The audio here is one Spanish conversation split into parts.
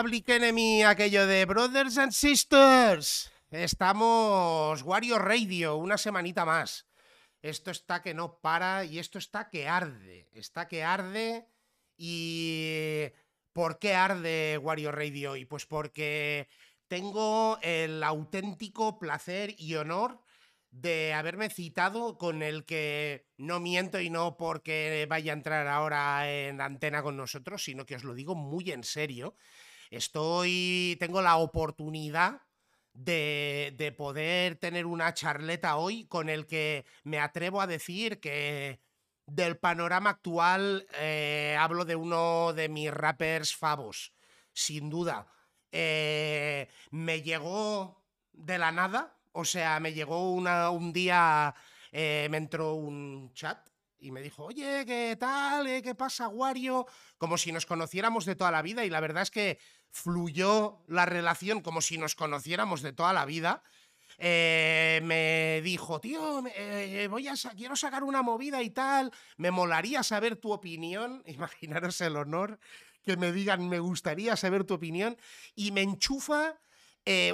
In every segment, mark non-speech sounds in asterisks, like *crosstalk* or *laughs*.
Public Enemy aquello de Brothers and Sisters. Estamos Wario Radio, una semanita más. Esto está que no para y esto está que arde. Está que arde y... ¿Por qué arde Wario Radio? Y pues porque tengo el auténtico placer y honor de haberme citado con el que no miento y no porque vaya a entrar ahora en antena con nosotros, sino que os lo digo muy en serio. Estoy, tengo la oportunidad de, de poder tener una charleta hoy con el que me atrevo a decir que del panorama actual eh, hablo de uno de mis rappers favos, sin duda. Eh, me llegó de la nada, o sea, me llegó una, un día, eh, me entró un chat y me dijo, oye, ¿qué tal? Eh, ¿Qué pasa, Wario? Como si nos conociéramos de toda la vida y la verdad es que fluyó la relación como si nos conociéramos de toda la vida. Eh, me dijo, tío, eh, voy a quiero sacar una movida y tal, me molaría saber tu opinión, *laughs* imaginaros el honor que me digan, me gustaría saber tu opinión, y me enchufa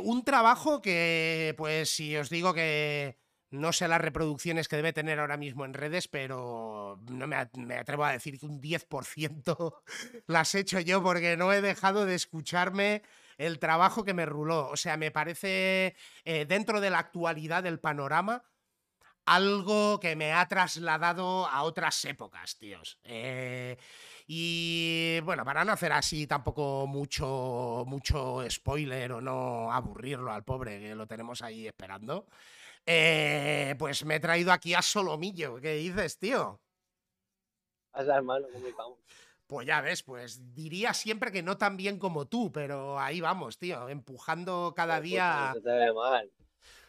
un trabajo que, pues, si os digo que no sé las reproducciones que debe tener ahora mismo en redes, pero no me, atrevo a decir que un 10% *laughs* las he hecho yo porque no he dejado de escucharme el trabajo que me ruló. O sea, me parece eh, dentro de la actualidad del panorama algo que me ha trasladado a otras épocas, tíos. Eh, y bueno, para no hacer así tampoco mucho, mucho spoiler o no aburrirlo al pobre que lo tenemos ahí esperando, eh, pues me he traído aquí a Solomillo. ¿Qué dices, tío? hermano, ¿cómo estamos? Pues ya ves, pues diría siempre que no tan bien como tú, pero ahí vamos, tío, empujando cada pues, día. no se te ve mal.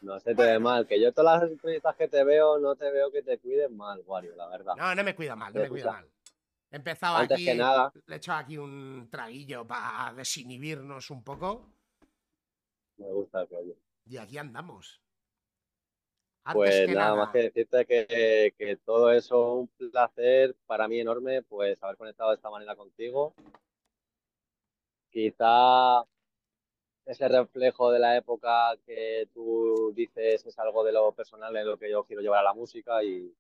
No se te ve mal. Que yo todas las entrevistas que te veo, no te veo que te cuiden mal, Wario, la verdad. No, no me cuida mal, no me cuida mal. He empezado aquí. Que nada. Le he echado aquí un traguillo para desinhibirnos un poco. Me gusta el rollo. Y aquí andamos pues nada, más que decirte que, todo eso un placer para mí enorme, pues haber conectado de esta manera contigo. Quizá ese reflejo de la época que tú dices es algo de lo personal en lo que yo quiero llevar a la música y,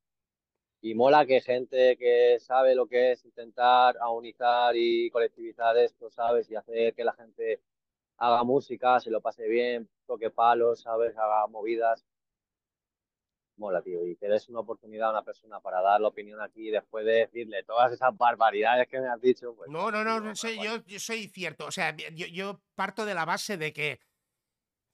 y mola que gente que sabe lo que es intentar aunizar y colectivizar esto, ¿sabes? Y hacer que la gente haga música, se lo pase bien, toque palos, ¿sabes? Haga movidas mola, tío, y que des una oportunidad a una persona para dar la opinión aquí después de decirle todas esas barbaridades que me has dicho. Pues, no, no, no, sé, yo, yo, soy cierto. O sea, yo, yo parto de la base de que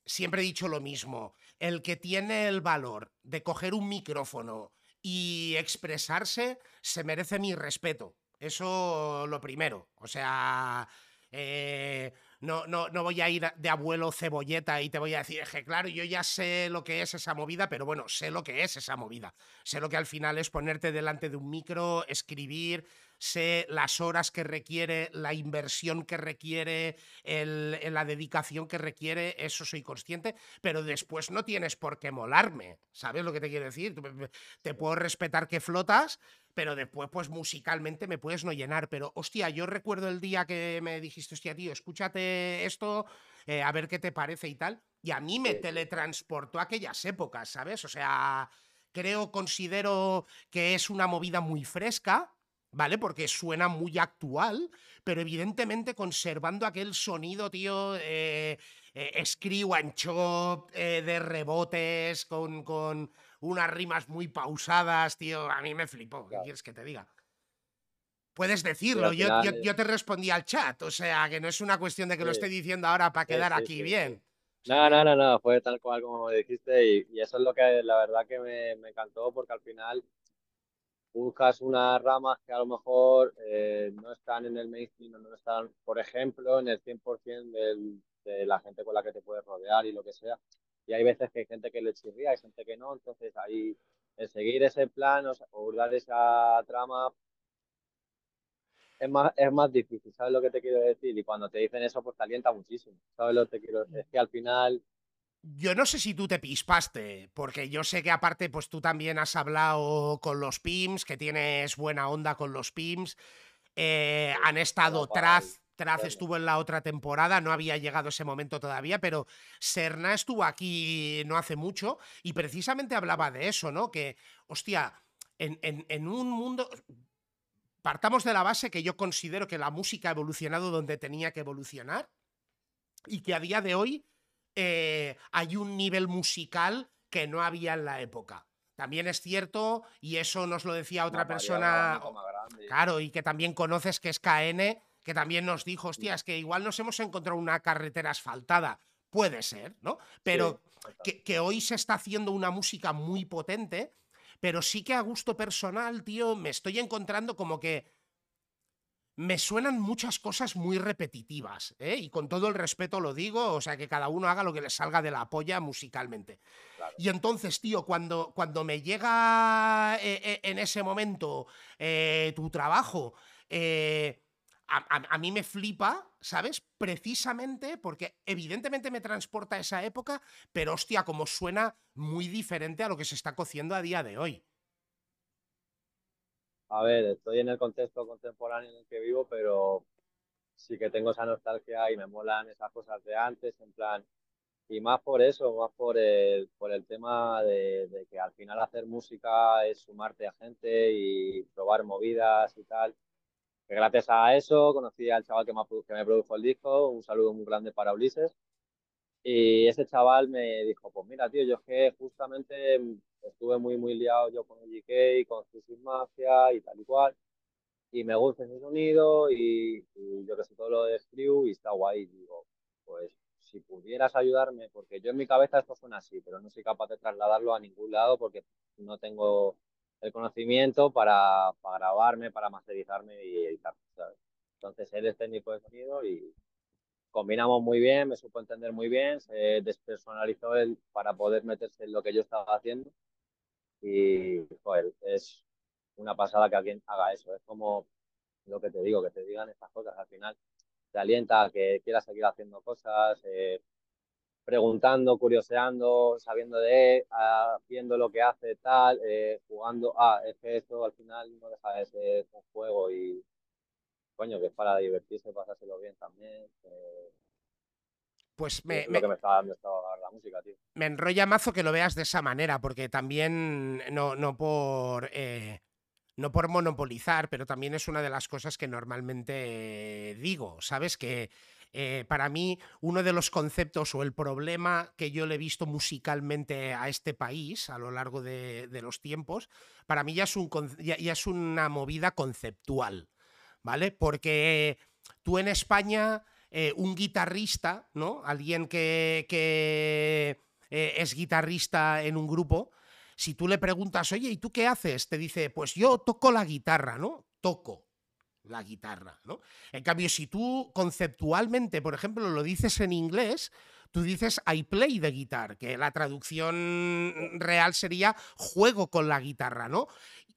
siempre he dicho lo mismo. El que tiene el valor de coger un micrófono y expresarse se merece mi respeto. Eso lo primero. O sea, eh, no, no, no voy a ir de abuelo cebolleta y te voy a decir, es que claro, yo ya sé lo que es esa movida, pero bueno, sé lo que es esa movida. Sé lo que al final es ponerte delante de un micro, escribir, sé las horas que requiere, la inversión que requiere, el, la dedicación que requiere, eso soy consciente, pero después no tienes por qué molarme, ¿sabes lo que te quiero decir? Te puedo respetar que flotas, pero después, pues musicalmente me puedes no llenar. Pero, hostia, yo recuerdo el día que me dijiste, hostia, tío, escúchate esto, eh, a ver qué te parece y tal. Y a mí me teletransportó a aquellas épocas, ¿sabes? O sea, creo, considero que es una movida muy fresca, ¿vale? Porque suena muy actual, pero evidentemente conservando aquel sonido, tío, eh, eh, chop, eh, de rebotes, con, con unas rimas muy pausadas, tío. A mí me flipó. ¿Qué quieres que te diga? Puedes decirlo, yo, yo, te respondí al chat, o sea, que no es una cuestión de que lo esté diciendo ahora para quedar aquí bien. No, no, no, no, fue tal cual como me dijiste y, eso es lo que la verdad que me, me, encantó porque al final buscas unas ramas que a lo mejor eh, no están en el mainstream, no están, por ejemplo, en el 100% del, de la gente con la que te puedes rodear y lo que sea y hay veces que hay gente que le chirría, hay gente que no, entonces ahí el seguir ese plan o, dar esa trama es más, es más difícil, ¿sabes lo que te quiero decir? Y cuando te dicen eso, pues te alienta muchísimo, ¿sabes lo que te quiero decir? Es que al final... Yo no sé si tú te pispaste, porque yo sé que aparte, pues tú también has hablado con los PIMS, que tienes buena onda con los PIMS. Eh, han estado Traz, Traz estuvo en la otra temporada, no había llegado ese momento todavía, pero Serna estuvo aquí no hace mucho y precisamente hablaba de eso, ¿no? Que, hostia, en, en un mundo... Partamos de la base que yo considero que la música ha evolucionado donde tenía que evolucionar y que a día de hoy eh, hay un nivel musical que no había en la época. También es cierto, y eso nos lo decía otra persona, claro, y que también conoces que es KN, que también nos dijo, hostia, es que igual nos hemos encontrado una carretera asfaltada. Puede ser, ¿no? Pero que, que, hoy se está haciendo una música muy potente, pero sí que a gusto personal, tío, me estoy encontrando como que me suenan muchas cosas muy repetitivas, ¿eh? y con todo el respeto lo digo, o sea, que cada uno haga lo que le salga de la polla musicalmente. Y entonces, tío, cuando, cuando me llega eh, eh, en ese momento tu trabajo, a, mí me flipa, ¿sabes? Precisamente porque evidentemente me transporta a esa época, pero hostia, como suena muy diferente a lo que se está cociendo a día de hoy a ver, estoy en el contexto contemporáneo en el que vivo, pero sí que tengo esa nostalgia y me molan esas cosas de antes, en plan, y más por eso, más por el, por el tema de, que al final hacer música es sumarte a gente y probar movidas y tal. Gracias a eso conocí al chaval que me, que me produjo el disco, un saludo muy grande para Ulises. Y ese chaval me dijo, pues mira, tío, yo es que justamente estuve muy, muy liado yo con el GK, con Susis Mafia y tal y cual. Y me gusta ese sonido y, yo que sé todo lo de Screw y está guay. Digo, pues si pudieras ayudarme, porque yo en mi cabeza esto suena así, pero no soy capaz de trasladarlo a ningún lado porque no tengo el conocimiento para, para grabarme, para masterizarme y editar. Entonces él es técnico de sonido y combinamos muy bien, me supo entender muy bien, se despersonalizó él para poder meterse en lo que yo estaba haciendo y joder, es una pasada que alguien haga eso. Es como lo que te digo, que te digan estas cosas. Al final te alienta a que quieras seguir haciendo cosas, eh, preguntando, curioseando, sabiendo de él, ah, viendo lo que hace, tal, eh, jugando. Ah, es que esto al final no deja de ser un juego y, coño, que es para divertirse, pasárselo bien también. Eh, pues me, me, la música, tío. me enrolla mazo que lo veas de esa manera, porque también no, no por. Eh, no por monopolizar, pero también es una de las cosas que normalmente digo, ¿sabes? Que eh, para mí uno de los conceptos o el problema que yo le he visto musicalmente a este país a lo largo de, los tiempos, para mí ya es, un, ya es una movida conceptual, ¿vale? Porque tú en España eh, un guitarrista, ¿no? Alguien que, eh, es guitarrista en un grupo, si tú le preguntas, oye, ¿y tú qué haces? Te dice, pues yo toco la guitarra, ¿no? Toco la guitarra, ¿no? En cambio, si tú conceptualmente, por ejemplo, lo dices en inglés, tú dices I play the guitar, que la traducción real sería juego con la guitarra, ¿no?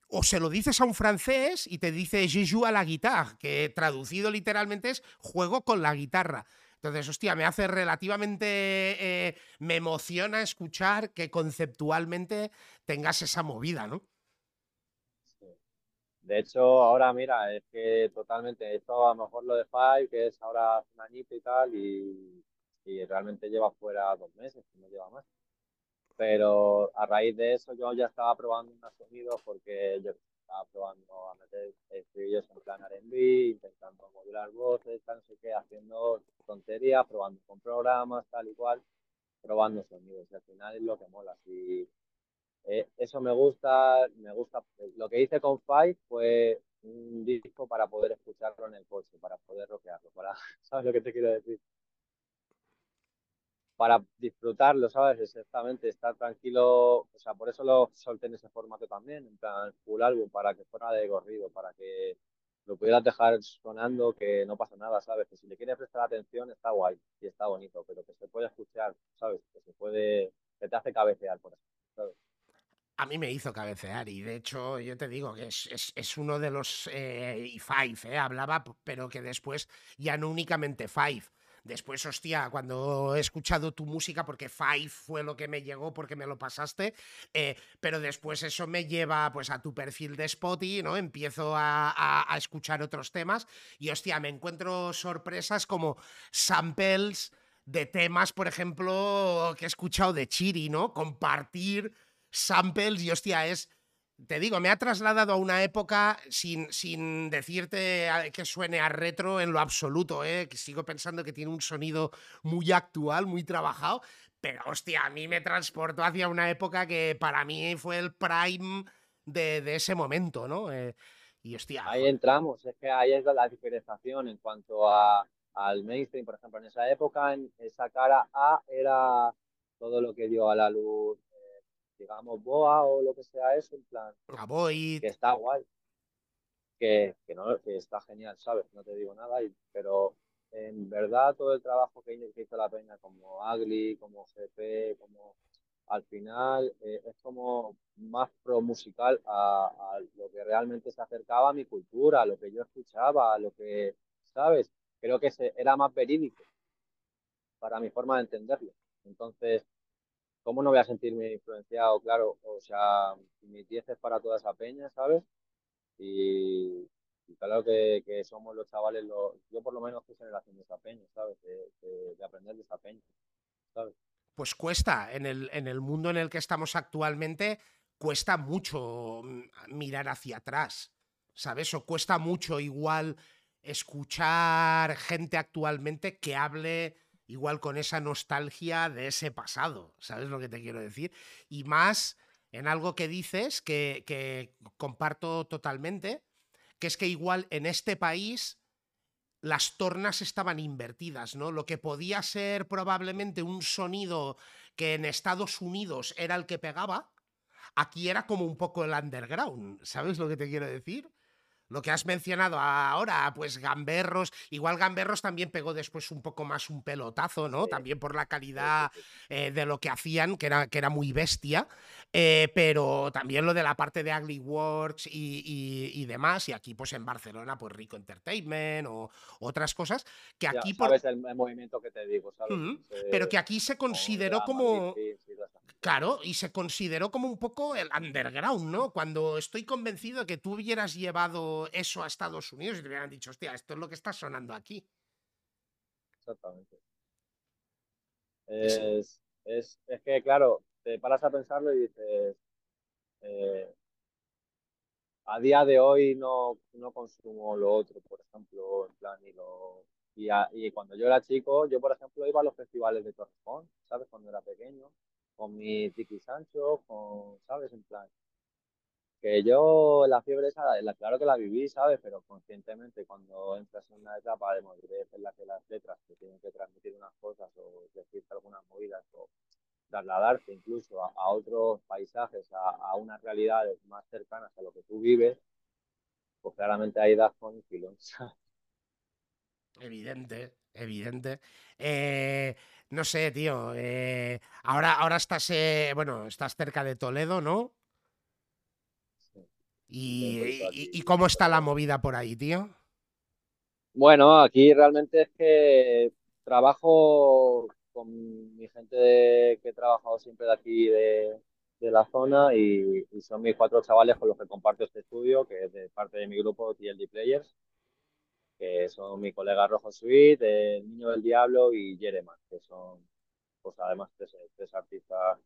O se lo dices a un francés y te dice Je joue à la guitarra, que traducido literalmente es juego con la guitarra. Entonces, hostia, me hace relativamente. Eh, me emociona escuchar que conceptualmente tengas esa movida, ¿no? De hecho, ahora mira, es que totalmente, esto a lo mejor lo de Five, que es ahora un añito y tal, y, y realmente lleva fuera dos meses, no lleva más. Pero a raíz de eso yo ya estaba probando unos sonidos porque yo estaba probando a meter estribillos en plan R&B, intentando modular voces, no sé qué, haciendo tonterías, probando con programas, tal y cual, probando sonidos. Y al final es lo que mola. Y eh, eso me gusta, me gusta. Lo que hice con Five fue un disco para poder escucharlo en el coche, para poder rockearlo, para, *laughs* ¿sabes lo que te quiero decir? Para disfrutarlo, ¿sabes? Exactamente, estar tranquilo, o sea, por eso lo solté en ese formato también, en plan full álbum, para que fuera de corrido, para que lo pudieras dejar sonando, que no pasa nada, ¿sabes? Que si le quieres prestar atención está guay y está bonito, pero que se puede escuchar, ¿sabes? Que se puede, que te hace cabecear, por ejemplo, ¿sabes? A mí me hizo cabecear y de hecho yo te digo que es, es, uno de los eh, Five, eh, hablaba, pero que después ya no únicamente Five, Después, hostia, cuando he escuchado tu música, porque Five fue lo que me llegó, porque me lo pasaste, eh, pero después eso me lleva pues a tu perfil de Spotify, ¿no? Empiezo a, a escuchar otros temas y, hostia, me encuentro sorpresas como samples de temas, por ejemplo, que he escuchado de Chiri, ¿no? Compartir samples y hostia, es, te digo, me ha trasladado a una época sin, sin decirte que suene a retro en lo absoluto, ¿eh? que sigo pensando que tiene un sonido muy actual, muy trabajado, pero hostia, a mí me transportó hacia una época que para mí fue el prime de, de ese momento, ¿no? Eh, y hostia. Ahí entramos, es que ahí es la diferenciación en cuanto a al mainstream, por ejemplo, en esa época, en esa cara A era todo lo que dio a la luz, digamos, Boa o lo que sea eso, en plan, que está guay, que, que, no, que está genial, ¿sabes? No te digo nada, y, pero en verdad todo el trabajo que hizo la peña como Agli, como GP, como al final eh, es como más pro musical a, a, lo que realmente se acercaba a mi cultura, a lo que yo escuchaba, a lo que, ¿sabes? creo que era más verídico para mi forma de entenderlo. Entonces, ¿cómo no voy a sentirme influenciado? Claro, o sea, mis 10 es para toda esa peña, ¿sabes? Y, claro que, somos los chavales, yo por lo menos soy generación de esa peña, ¿sabes? De, aprender de esa peña, ¿sabes? Pues cuesta, en el, en el mundo en el que estamos actualmente, cuesta mucho mm, mirar hacia atrás, ¿sabes? O cuesta mucho igual escuchar gente actualmente que hable igual con esa nostalgia de ese pasado, ¿sabes lo que te quiero decir? Y más en algo que dices que, que comparto totalmente, que es que igual en este país las tornas estaban invertidas, ¿no? Lo que podía ser probablemente un sonido que en Estados Unidos era el que pegaba, aquí era como un poco el underground, ¿sabes lo que te quiero decir? Lo que has mencionado ahora, pues Gamberros, igual Gamberros también pegó después un poco más un pelotazo, ¿no? También por la calidad eh, de lo que hacían, que era, que era muy bestia, eh, pero también lo de la parte de Ugly Works y, demás, y aquí pues en Barcelona, pues Rico Entertainment o otras cosas, que aquí... sabes el, movimiento que te digo, ¿sabes? pero que aquí se consideró como... Claro, y se consideró como un poco el underground, ¿no? Cuando estoy convencido de que tú hubieras llevado eso a Estados Unidos y te hubieran dicho, hostia, esto es lo que está sonando aquí. Exactamente. Es, es, es que, claro, te paras a pensarlo y dices, eh, a día de hoy no, no consumo lo otro, por ejemplo, en plan, y lo, y, y, cuando yo era chico, yo por ejemplo iba a los festivales de Torrejón, ¿sabes? Cuando era pequeño con mi Tiki Sancho, con, ¿sabes? En plan, que yo la fiebre esa, la, claro que la viví, ¿sabes? Pero conscientemente cuando entras en una etapa de madurez en la que las letras te tienen que transmitir unas cosas o decirte algunas movidas o trasladarte incluso a, otros paisajes, a, a, unas realidades más cercanas a lo que tú vives, pues claramente ahí das con filón. *laughs* Evidente, evidente. Eh, no sé, tío. Eh, ahora, ahora estás, eh, bueno, estás cerca de Toledo, ¿no? Y, y, cómo está la movida por ahí, tío? Bueno, aquí realmente es que trabajo con mi gente que he trabajado siempre de aquí de, la zona y, son mis cuatro chavales con los que comparto este estudio, que es de parte de mi grupo TLD Players que son mi colega Rojo Sweet, el Niño del Diablo y Jereman, que son, pues además, tres, tres artistas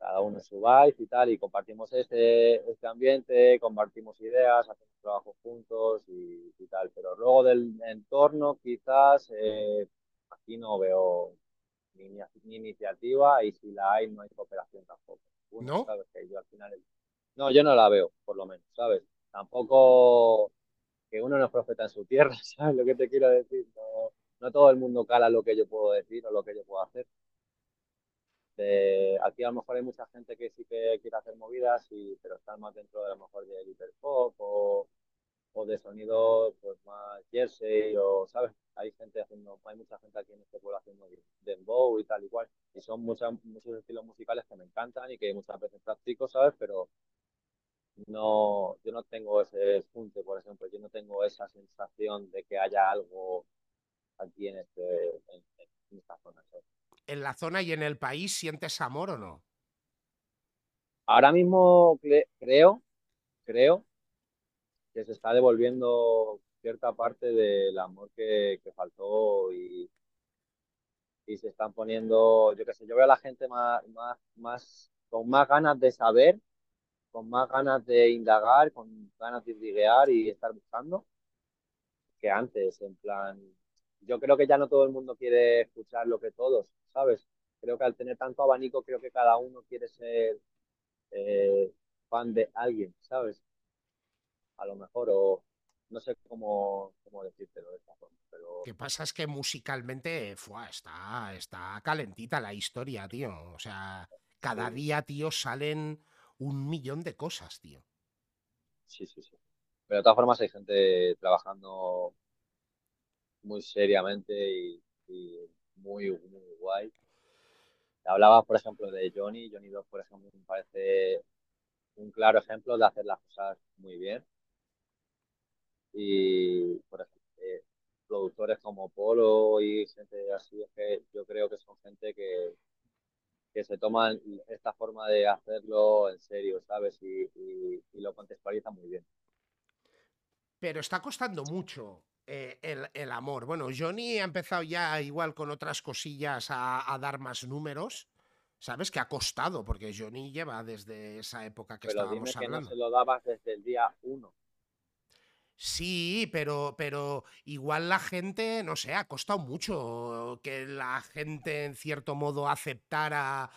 Cada uno en su vibe y tal, y compartimos este, este ambiente, compartimos ideas, hacemos trabajo juntos y, tal. Pero luego del entorno, quizás eh, aquí no veo ni, ni, iniciativa y si la hay, no hay cooperación tampoco. ¿No? ¿sabes? Que yo al final. No, yo no la veo, por lo menos, ¿sabes? tampoco que uno no es profeta en su tierra, *laughs* ¿sabes lo que te quiero decir? No, no todo el mundo cala lo que yo puedo decir o lo que yo puedo hacer. Aquí a lo mejor hay mucha gente que sí que quiere hacer movidas, y, pero están más dentro de lo mejor del hiperpop o, o de sonido pues más jersey o, ¿sabes? Hay gente haciendo, hay mucha gente aquí en este pueblo haciendo dembow y tal y cual. Y son muchas, muchos estilos musicales que me encantan y que muchas veces practico, ¿sabes? Pero no, yo no tengo ese punto, por ejemplo, yo no tengo esa sensación de que haya algo aquí en, este, en, esta zona. ¿En la zona y en el país sientes amor o no? Ahora mismo creo, creo que se está devolviendo cierta parte del amor que, faltó y, se están poniendo, yo qué sé, yo veo a la gente más, más, más, con más ganas de saber, con más ganas de indagar, con ganas de investigar y estar buscando que antes, en plan, yo creo que ya no todo el mundo quiere escuchar lo que todos, ¿sabes? Creo que al tener tanto abanico, creo que cada uno quiere ser eh, fan de alguien, ¿sabes? A lo mejor, o no sé cómo, cómo decírtelo de esta forma. Pero... Que pasa es que musicalmente está, está calentita la historia, tío. O sea, cada día, tío, salen un millón de cosas, tío. Sí, sí, sí. Pero de todas formas hay gente trabajando muy seriamente y, muy, muy guay. Hablabas, por ejemplo, de Johnny. Johnny 2, por ejemplo, me parece un claro ejemplo de hacer las cosas muy bien. Y, por ejemplo, eh, productores como Polo y gente así, es que yo creo que son gente que, que se toman esta forma de hacerlo en serio, ¿sabes? Y, lo contextualizan muy bien. Pero está costando mucho eh, el, amor. Bueno, Johnny ha empezado ya igual con otras cosillas a, dar más números. ¿Sabes? Que ha costado, porque Johnny lleva desde esa época que Pero estábamos dime hablando. Que no se lo dabas desde el día uno. Sí, pero, pero igual la gente, no sé, ha costado mucho que la gente en cierto modo aceptara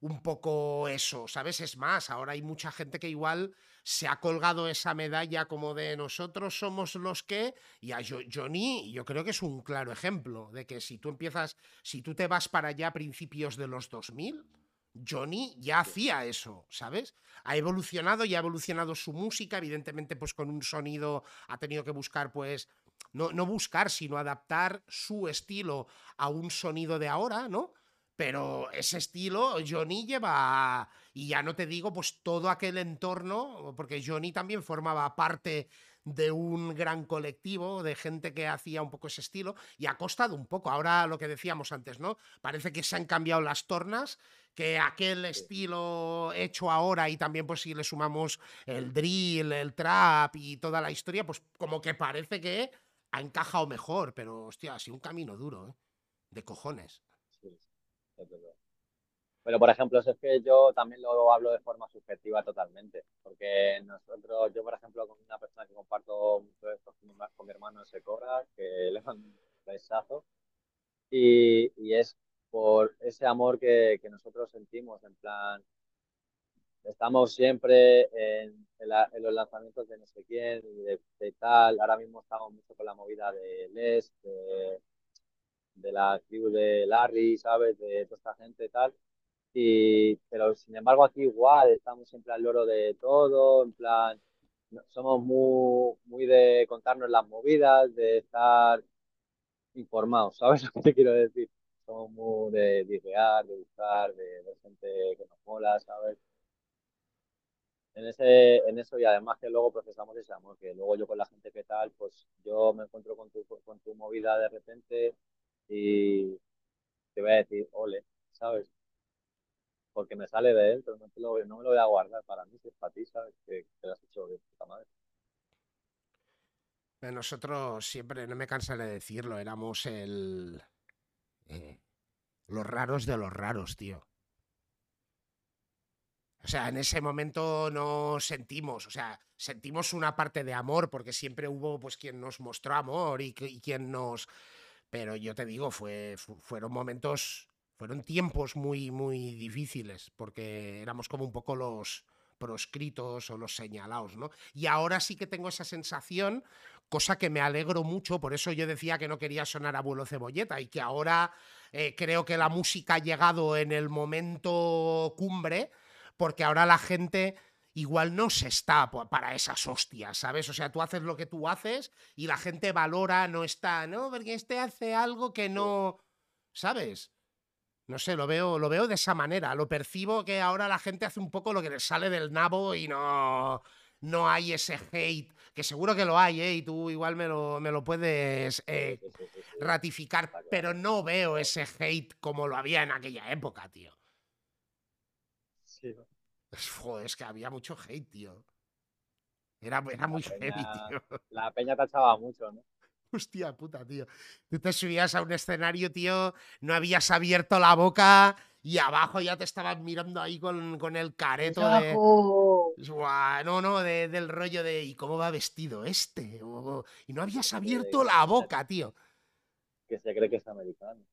un poco eso, ¿sabes? Es más, ahora hay mucha gente que igual se ha colgado esa medalla como de nosotros somos los que, y a Johnny yo creo que es un claro ejemplo de que si tú empiezas, si tú te vas para allá a principios de los 2000, Johnny ya hacía eso, ¿sabes? Ha evolucionado y ha evolucionado su música, evidentemente pues con un sonido ha tenido que buscar pues no, no buscar, sino adaptar su estilo a un sonido de ahora, ¿no? Pero ese estilo Johnny lleva, y ya no te digo pues todo aquel entorno, porque Johnny también formaba parte de un gran colectivo de gente que hacía un poco ese estilo y ha costado un poco. Ahora lo que decíamos antes, ¿no? Parece que se han cambiado las tornas que aquel estilo hecho ahora y también pues si le sumamos el drill, el trap y toda la historia, pues como que parece que ha encajado mejor, pero hostia, ha sido un camino duro, ¿eh? De cojones. Sí, Pero por ejemplo, es que yo también lo hablo de forma subjetiva totalmente, porque nosotros, yo por ejemplo, con una persona que comparto mucho esto con mi, hermano se cobra, que le mando un besazo, y, y es por ese amor que, que nosotros sentimos, en plan, estamos siempre en, en, los lanzamientos de no sé quién y de, tal. Ahora mismo estamos mucho con la movida de Les, de, de la tribu de Larry, ¿sabes? De toda esta gente y tal. Y, pero sin embargo aquí igual, estamos siempre al loro de todo, en plan, somos muy, muy de contarnos las movidas, de estar informados, ¿sabes *laughs* lo que te quiero decir? somos de idear, de buscar, de ver gente que nos mola, ¿sabes? En, ese, en eso y además que luego procesamos ese amor, que luego yo con la gente que tal, pues yo me encuentro con tu, con tu movida de repente y te voy a decir, ole, ¿sabes? Porque me sale de dentro, no, no me lo voy a guardar para mí, si es para ¿sabes? Que, te lo has hecho de puta madre. Nosotros siempre, no me cansaré de decirlo, éramos el, eh, los raros de los raros, tío. O sea, en ese momento no sentimos, o sea, sentimos una parte de amor, porque siempre hubo pues quien nos mostró amor y, quien nos... Pero yo te digo, fue, fueron momentos, fueron tiempos muy, muy difíciles, porque éramos como un poco los proscritos o los señalados, ¿no? Y ahora sí que tengo esa sensación cosa que me alegro mucho, por eso yo decía que no quería sonar abuelo cebolleta y que ahora eh, creo que la música ha llegado en el momento cumbre, porque ahora la gente igual no se está para esas hostias, ¿sabes? O sea, tú haces lo que tú haces y la gente valora, no está, no, porque este hace algo que no, ¿sabes? No sé, lo veo, lo veo de esa manera, lo percibo que ahora la gente hace un poco lo que le sale del nabo y no no hay ese hate, que seguro que lo hay, ¿eh? y tú igual me lo, me lo puedes eh, ratificar, pero no veo ese hate como lo había en aquella época, tío. Sí, Joder, es que había mucho hate, tío. Era, era muy heavy, peña- *laughs* tío. La peña tachaba mucho, ¿no? Hostia puta, tío. Tú te subías a un escenario, tío, no habías abierto la boca y abajo ya te estaban mirando ahí con, con el careto de... Guau, no, no, de- del rollo de ¿y cómo va vestido este? O- y no habías abierto la boca, tío. Que se cree que es americano.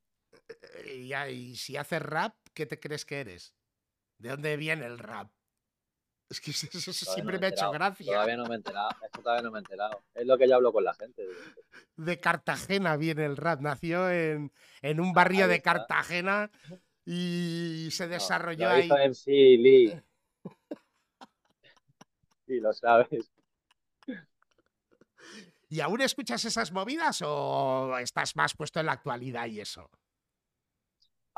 Eh, Y, ya, y si haces rap, ¿qué te crees que eres? ¿De dónde viene el rap? Es que *laughs* eso, siempre no me ha he hecho gracia. Todavía no me he enterado. Esto todavía no me he enterado. Es lo que yo hablo con la gente. digo, De Cartagena viene el rap. Nació en, en un barrio de. Cartagena y se no, desarrolló lo ahí. MC Lee. Sí, lo sabes. ¿Y aún escuchas esas movidas o estás más puesto en la actualidad y eso?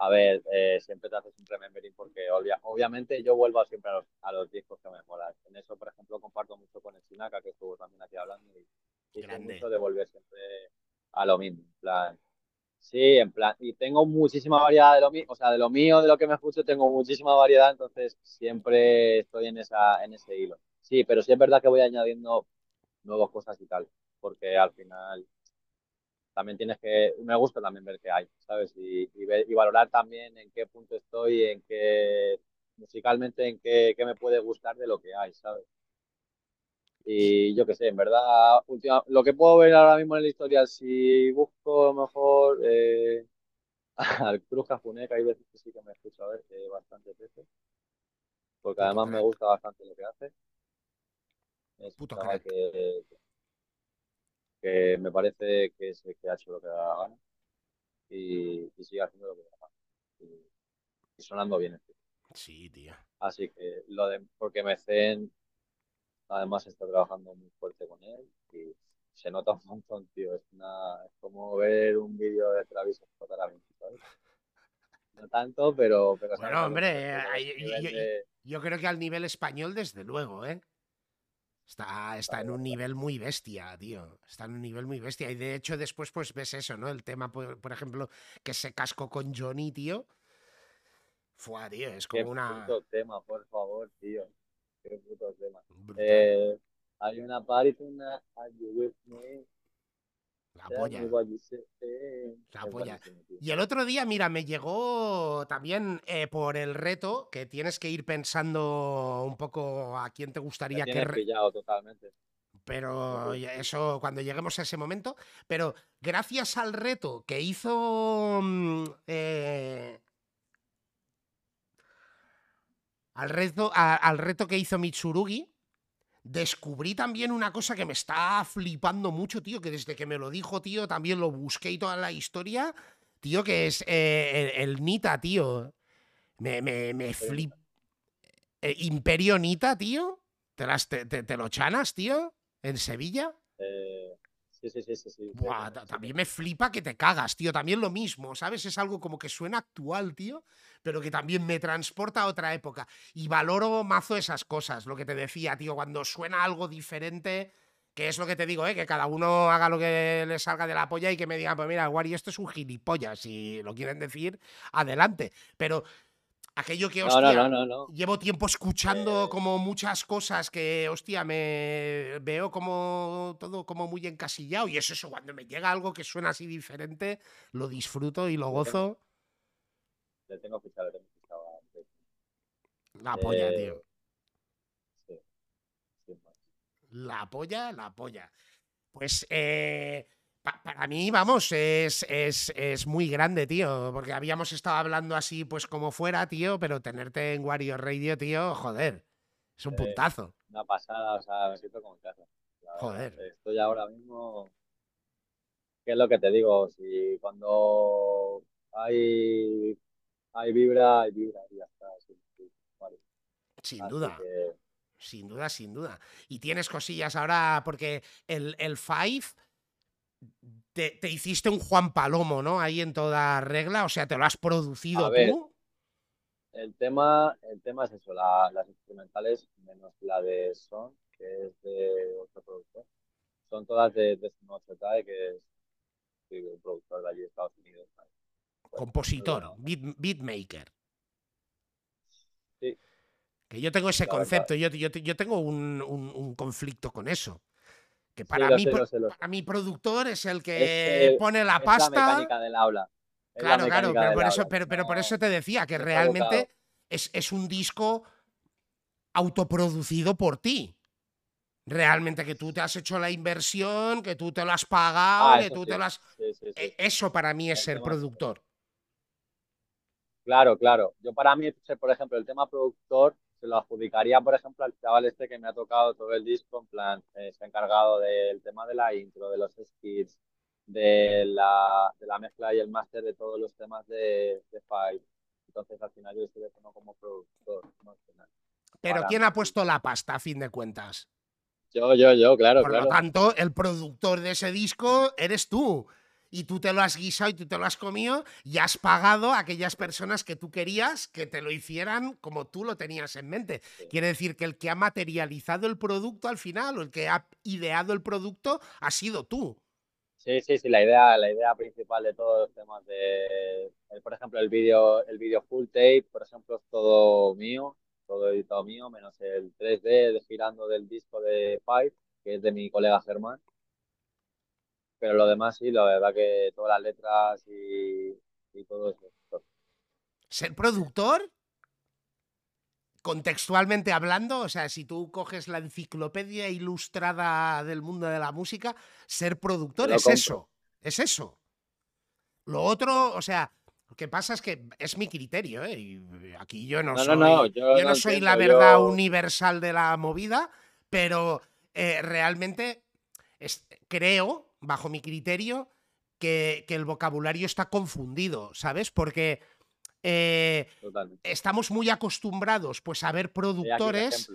A ver, eh, siempre te haces un remembering porque obvia- obviamente yo vuelvo siempre a los, a los discos que me molan. En eso, por ejemplo, comparto mucho con el Sinaka, que estuvo también aquí hablando, y, y mucho de volver siempre a lo mismo. En plan, sí, en plan, y tengo muchísima variedad de lo mío, o sea, de lo mío, de lo que me escucho, tengo muchísima variedad, entonces siempre estoy en esa, en ese hilo. Sí, pero sí es verdad que voy añadiendo nuevas cosas y tal, porque al final también tienes que, me gusta también ver qué hay, ¿sabes? Y, y, ver- y valorar también en qué punto estoy, en qué, musicalmente, en qué, qué me puede gustar de lo que hay, ¿sabes? Y yo qué sé, en verdad, última, lo que puedo ver ahora mismo en el historial, si busco mejor eh, *laughs* al Cruz Cafuné, que hay veces que sí que me escucho a ver, eh, bastantes veces, porque Puto además me gusta bastante lo que hace. Es Puto que, que me parece que, es, que ha hecho lo que da la gana y, y sigue haciendo lo que da la gana. Y, y sonando bien. este. Sí, tío. Así que lo de porque Mecen además está trabajando muy fuerte con él y se nota un montón, tío. Es una es como ver un vídeo de Travis Scott ahora mismo, ¿sabes? No tanto, pero, Bueno, hombre, eh, ese yo- nivel yo- de- Yo creo que al nivel español, desde luego, ¿eh? Está, está en un nivel muy bestia, tío. Está en un nivel muy bestia. Y de hecho, después, pues ves eso, ¿no? El tema, por, por ejemplo, que se cascó con Johnny, tío. Fue, tío, es Qué como una. puto tema, por favor, tío. Qué puto tema. Eh, hay una party tonight, are you with me? La polla. La polla. Y el otro día, mira, me llegó también eh, por el reto que tienes que ir pensando un poco a quién te gustaría que. pillado totalmente. Pero eso cuando lleguemos a ese momento. Pero gracias al reto que hizo. mm, eh, al, reto, a- al reto que hizo Mitsurugi, descubrí también una cosa que me está flipando mucho, tío. Que desde que me lo dijo, tío, también lo busqué y toda la historia. Tío, que es eh, el, el Nita, tío. Me, me, me flip. eh, Imperio Nita, tío. ¿Te, las, te, te- te lo chanas, tío? ¿En Sevilla? Eh, sí, sí, sí, sí. sí, Buah, también me flipa que te cagas, tío. También lo mismo, ¿sabes? Es algo como que suena actual, tío, pero que también me transporta a otra época. Y valoro mazo esas cosas, lo que te decía, tío, cuando suena algo diferente, que es lo que te digo, ¿eh? Que cada uno haga lo que le salga de la polla y que me digan, pues mira, Wari, esto es un gilipollas, si lo quieren decir, adelante. Pero aquello que, hostia, no, no. Llevo tiempo escuchando Eh. como muchas cosas que, hostia, me veo como todo como muy encasillado. Y es eso, cuando me llega algo que suena así diferente, lo disfruto y lo gozo. Le tengo fichado, le tengo fichado a. La polla, Eh, tío. Sí. más. La polla, la polla. Pues eh, pa- para mí, vamos, es, es, es muy grande, tío. Porque habíamos estado hablando así, pues como fuera, tío, pero tenerte en Wario Radio, tío, joder. Es un Eh, puntazo. Una pasada, o sea, me siento como en casa. verdad. Joder. Estoy ahora mismo. ¿Qué es lo que te digo? Si cuando hay, hay vibra, hay vibra y ya está. sí, sí, vale. Sin Así duda. que, Sin duda, sin duda. Y tienes cosillas ahora, porque el, el Five te, te hiciste un Juan Palomo, ¿no? Ahí en toda regla, o sea, te lo has producido A ver. tú. El tema, el tema es eso, la- las instrumentales, menos la de son, que es de otro productor. Son todas de, de que es un productor de allí de Estados Unidos. Compositor, beatmaker. Sí. Que yo tengo ese concepto, yo, yo, tengo un, conflicto con eso. Que para, mí, para mi productor es el que pone la pasta. la mecánica del aula. claro, claro, pero por, eso, pero, pero por eso te decía que realmente es, es un disco autoproducido por ti realmente que tú te has hecho la inversión, que tú te lo has pagado, ah, que tú te lo has... E, eso para mí es ser productor. Claro, claro. Yo para mí, por ejemplo, el tema productor se lo adjudicaría, por ejemplo, al chaval este que me ha tocado todo el disco, en plan, eh, se ha encargado del tema de la intro, de los skits, de la, de la mezcla y el máster de todos los temas de, de Five. Entonces, al final yo estoy como productor. Pero ¿quién ha puesto la pasta, a fin de cuentas? Yo, yo, yo, claro. Por lo tanto, el productor de ese disco eres tú. Y tú te lo has guisado y tú te lo has comido y has pagado a aquellas personas que tú querías que te lo hicieran como tú lo tenías en mente. Quiere decir que el que ha materializado el producto al final o el que ha ideado el producto ha sido tú. Sí, sí, sí, la idea, la idea principal de todos los temas de, por ejemplo, el vídeo el video full tape, por ejemplo, es todo mío todo editado mío, menos el 3D de girando del disco de Five, que es de mi colega Germán. Pero lo demás sí, la verdad que todas las letras y, todo eso. ¿Ser productor? Contextualmente hablando, o sea, si tú coges la enciclopedia ilustrada del mundo de la música, ser productor es eso, es eso. Lo otro, o sea, lo que pasa es que es mi criterio, ¿eh? Y aquí yo no, soy, yo, no soy la verdad universal de la movida, pero eh, realmente creo, bajo mi criterio, que, el vocabulario está confundido, ¿sabes? Porque eh, estamos muy acostumbrados pues, a ver productores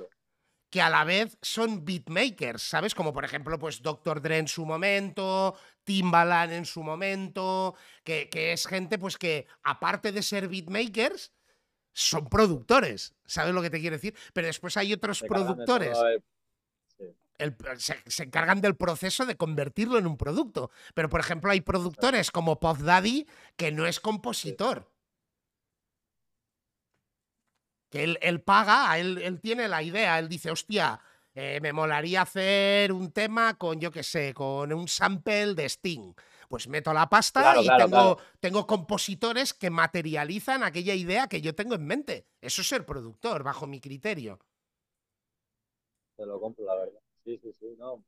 que a la vez son beatmakers, ¿sabes? Como por ejemplo, pues Dr. Dre en su momento, Timbaland en su momento, que, es gente pues que aparte de ser beatmakers, son productores, ¿sabes lo que te quiero decir? Pero después hay otros productores. Se, se, encargan del proceso de convertirlo en un producto. Pero, por ejemplo, hay productores como Puff Daddy que no es compositor que él, paga, él, él, tiene la idea, él dice, hostia, eh, me molaría hacer un tema con, yo qué sé, con un sample de Sting. Pues meto la pasta y tengo, tengo compositores que materializan aquella idea que yo tengo en mente. Eso es ser productor, bajo mi criterio. Te lo compro, la verdad. Sí, sí, sí, no.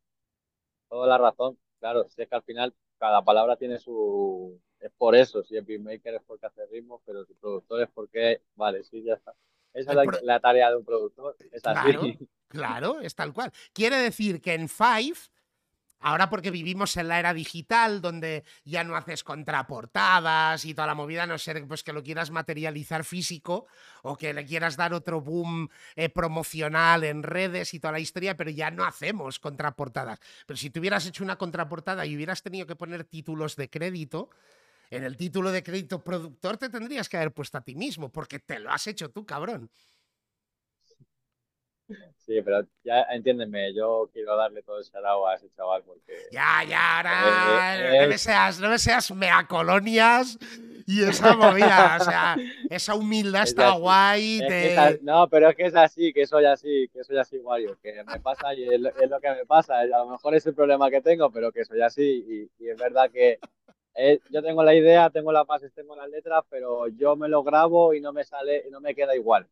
Toda la razón. Claro, sé que al final cada palabra tiene su... Es por eso, si el beatmaker es porque hace ritmos, pero si productor es porque... Vale, sí, ya está. Esa es la, tarea de un productor. claro, es tal cual. Quiere decir que en Five, ahora porque vivimos en la era digital, donde ya no haces contraportadas y toda la movida, no ser pues, que lo quieras materializar físico o que le quieras dar otro boom eh, promocional en redes y toda la historia, pero ya no hacemos contraportadas. Pero si tú hubieras hecho una contraportada y hubieras tenido que poner títulos de crédito, en el título de crédito productor te tendrías que haber puesto a ti mismo, porque te lo has hecho tú, cabrón. Sí, pero ya entiéndeme, yo quiero darle todo ese agua a ese chaval porque. Ya, ya, ahora. Eh, no, me seas, no me seas mea colonias y esa movida. o sea, esa humildad está guay. no, pero es que es así, que soy así, que soy así, Wario. Que me pasa y es, lo que me pasa. A lo mejor es el problema que tengo, pero que soy así. y es verdad que eh, yo tengo la idea, tengo las bases, tengo las letras, pero yo me lo grabo y no me sale, y no me queda igual.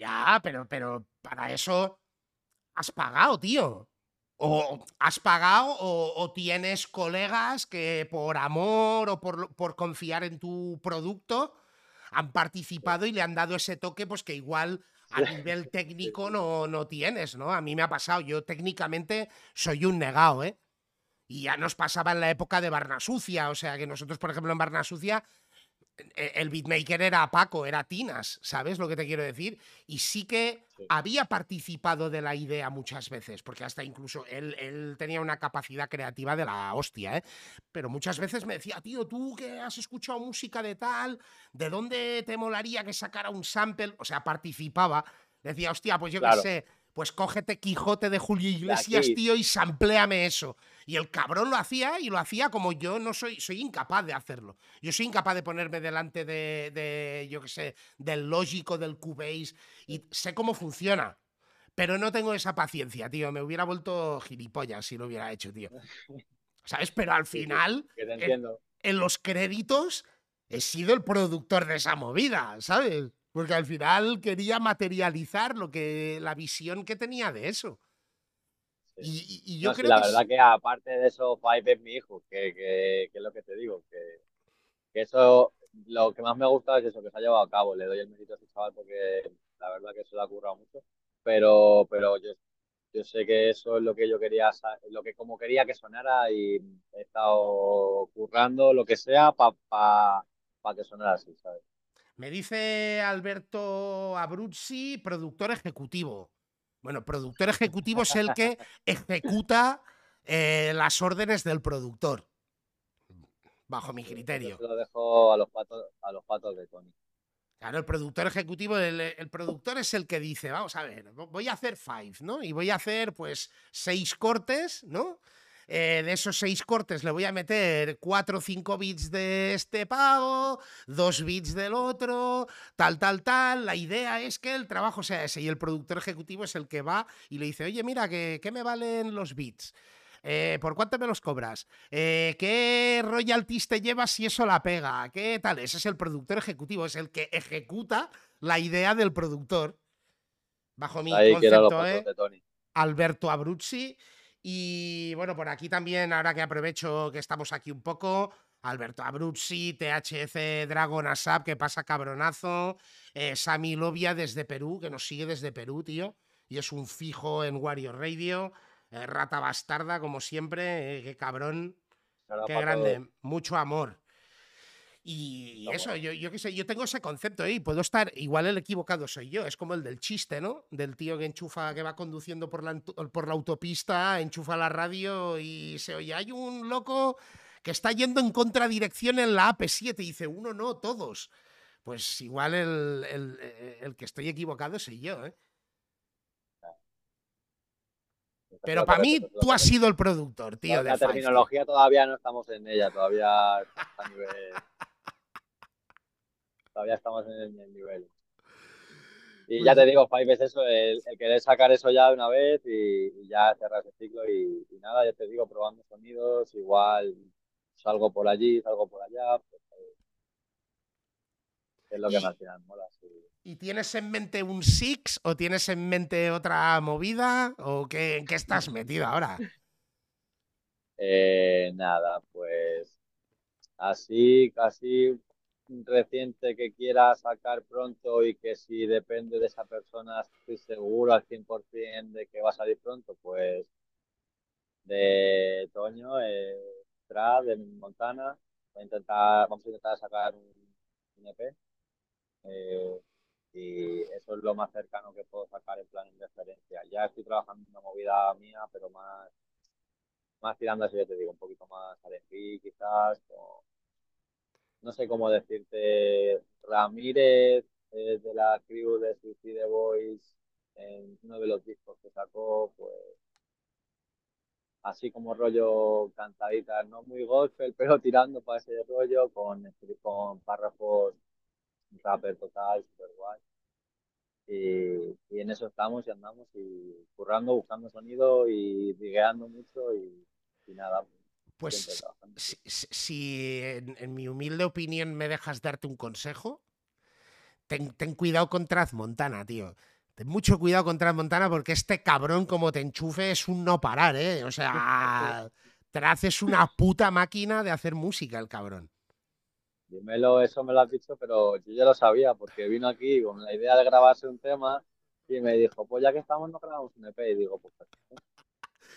Ya, pero, pero para eso has pagado, tío. O has pagado o, tienes colegas que por amor o por, por, confiar en tu producto han participado y le han dado ese toque pues que igual a nivel *laughs* técnico no, no tienes, ¿no? A mí me ha pasado, yo técnicamente soy un negado, ¿eh? Y ya nos pasaba en la época de Barna Sucia, o sea que nosotros, por ejemplo, en Barna Sucia, el beatmaker era Paco, era Tinas, ¿sabes lo que te quiero decir? Y sí que había participado de la idea muchas veces, porque hasta incluso él, él, tenía una capacidad creativa de la hostia, ¿eh? Pero muchas veces me decía, tío, tú que has escuchado música de tal, ¿de dónde te molaría que sacara un sample? O sea, participaba. Decía, hostia, pues yo qué sé, pues cógete Quijote de Julio Iglesias, tío, y sampléame eso. Y el cabrón lo hacía y lo hacía como yo no soy, soy incapaz de hacerlo. Yo soy incapaz de ponerme delante de, de yo qué sé, del lógico del Cubase y sé cómo funciona. Pero no tengo esa paciencia, tío. Me hubiera vuelto gilipollas si lo hubiera hecho, tío. *laughs* ¿Sabes? Pero al final, en los créditos, he sido el productor de esa movida, ¿sabes? Porque al final quería materializar lo que, la visión que tenía de eso. Y, yo creo la verdad que aparte de eso, Five es mi hijo, que, es lo que te digo, que, eso, lo que más me gusta es eso, que se ha llevado a cabo. Le doy el mérito a ese chaval porque la verdad que se le ha currado mucho. Pero, pero yo, yo sé que eso es lo que yo quería, lo que como quería que sonara y he estado currando lo que sea para pa, que sonara así, ¿sabes? Me dice Alberto Abruzzi, productor ejecutivo. Bueno, productor ejecutivo es el que *laughs* ejecuta eh, las órdenes del productor, bajo mi criterio. Yo lo dejo a los patos, a los patos de Tony. Claro, el productor ejecutivo, el, productor es el que dice, vamos a ver, voy a hacer five, ¿no? Y voy a hacer, pues, seis cortes, ¿no? Eh, de esos seis cortes le voy a meter cuatro o cinco bits de este pago, dos bits del otro, tal, tal, tal. La idea es que el trabajo sea ese y el productor ejecutivo es el que va y le dice, oye, mira, ¿qué, qué me valen los bits? Eh, ¿Por cuánto me los cobras? Eh, ¿Qué royalties te llevas si eso la pega? ¿Qué tal? Ese es el productor ejecutivo, es el que ejecuta la idea del productor. Bajo mi concepto, Alberto Abruzzi. Y bueno, por aquí también, ahora que aprovecho que estamos aquí un poco, Alberto Abruzzi, THC Dragon Asap, que pasa cabronazo, eh, Sami Lobia desde Perú, que nos sigue desde Perú, tío, y es un fijo en Wario Radio, eh, rata bastarda, como siempre, eh, qué cabrón, qué grande, mucho amor. Y eso, yo, yo qué sé, yo tengo ese concepto y puedo estar, igual el equivocado soy yo, es como el del chiste, ¿no? Del tío que enchufa, que va conduciendo por la, por la autopista, enchufa la radio y se oye, hay un loco que está yendo en contradirección en la AP7 y dice, uno no, todos. Pues igual el, el, el que estoy equivocado soy yo, ¿eh? Pero para mí tú has sido el productor, tío. La, terminología todavía no estamos en ella, todavía a nivel todavía estamos en el, nivel. Y pues ya te digo, Five es eso, el, querer sacar eso ya de una vez y, ya cerrar ese ciclo y, nada, ya te digo, probando sonidos, igual salgo por allí, salgo por allá, pues, eh, es lo que más final mola. ¿Y tienes en mente un Six o tienes en mente otra movida o qué, en qué estás metido ahora? Eh, nada, pues así, casi reciente que quiera sacar pronto y que si depende de esa persona estoy seguro al 100% de que va a salir pronto, pues de Toño, eh, de Montana, a intentar, vamos a intentar sacar un, EP. Eh, y eso es lo más cercano que puedo sacar en plan de referencia. Ya estoy trabajando en una movida mía, pero más, más tirando así, ya te digo, un poquito más R&B quizás, no sé cómo decirte, Ramírez eh, de la crew de Suicide Boys en uno de los discos que sacó, pues así como rollo cantadita, no muy gospel, *laughs* pero tirando para ese rollo con, con párrafos rapper total, super guay. Y, y, en eso estamos y andamos y currando, buscando sonido y digueando mucho y, y nada, pues si, en, mi humilde opinión me dejas darte un consejo, ten, cuidado con Transmontana, tío. Ten mucho cuidado con Transmontana porque este cabrón como te enchufe es un no parar, ¿eh? O sea, *laughs* Traz es una puta máquina de hacer música el cabrón. Dímelo, eso me lo has dicho, pero yo ya lo sabía porque vino aquí con la idea de grabarse un tema y me dijo, pues ya que estamos no grabamos un EP y digo, pues ese,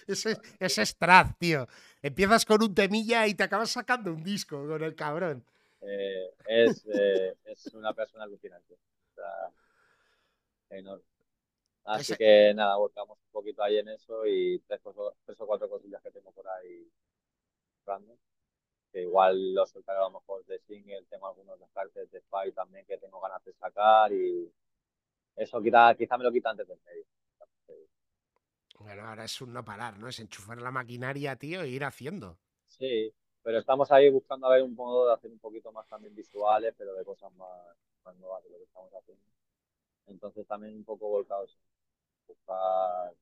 ese es Traz, tío. Empiezas con un temilla y te acabas sacando un disco con el cabrón. Eh, es, eh, es, una persona alucinante. O sea, enorme. Así que nada, volcamos un poquito ahí en eso y tres, tres o cuatro cosillas que tengo por ahí random. Que igual lo soltaré a lo mejor de single, tengo algunos descartes de Spy también que tengo ganas de sacar y eso quizá, quizá me lo quita antes del medio. Bueno, ahora es un no parar, ¿no? Es enchufar la maquinaria, tío, e ir haciendo. Sí, pero estamos ahí buscando a ver un modo de hacer un poquito más también visuales, pero de cosas más, más nuevas de lo que estamos haciendo. Entonces también un poco volcados buscar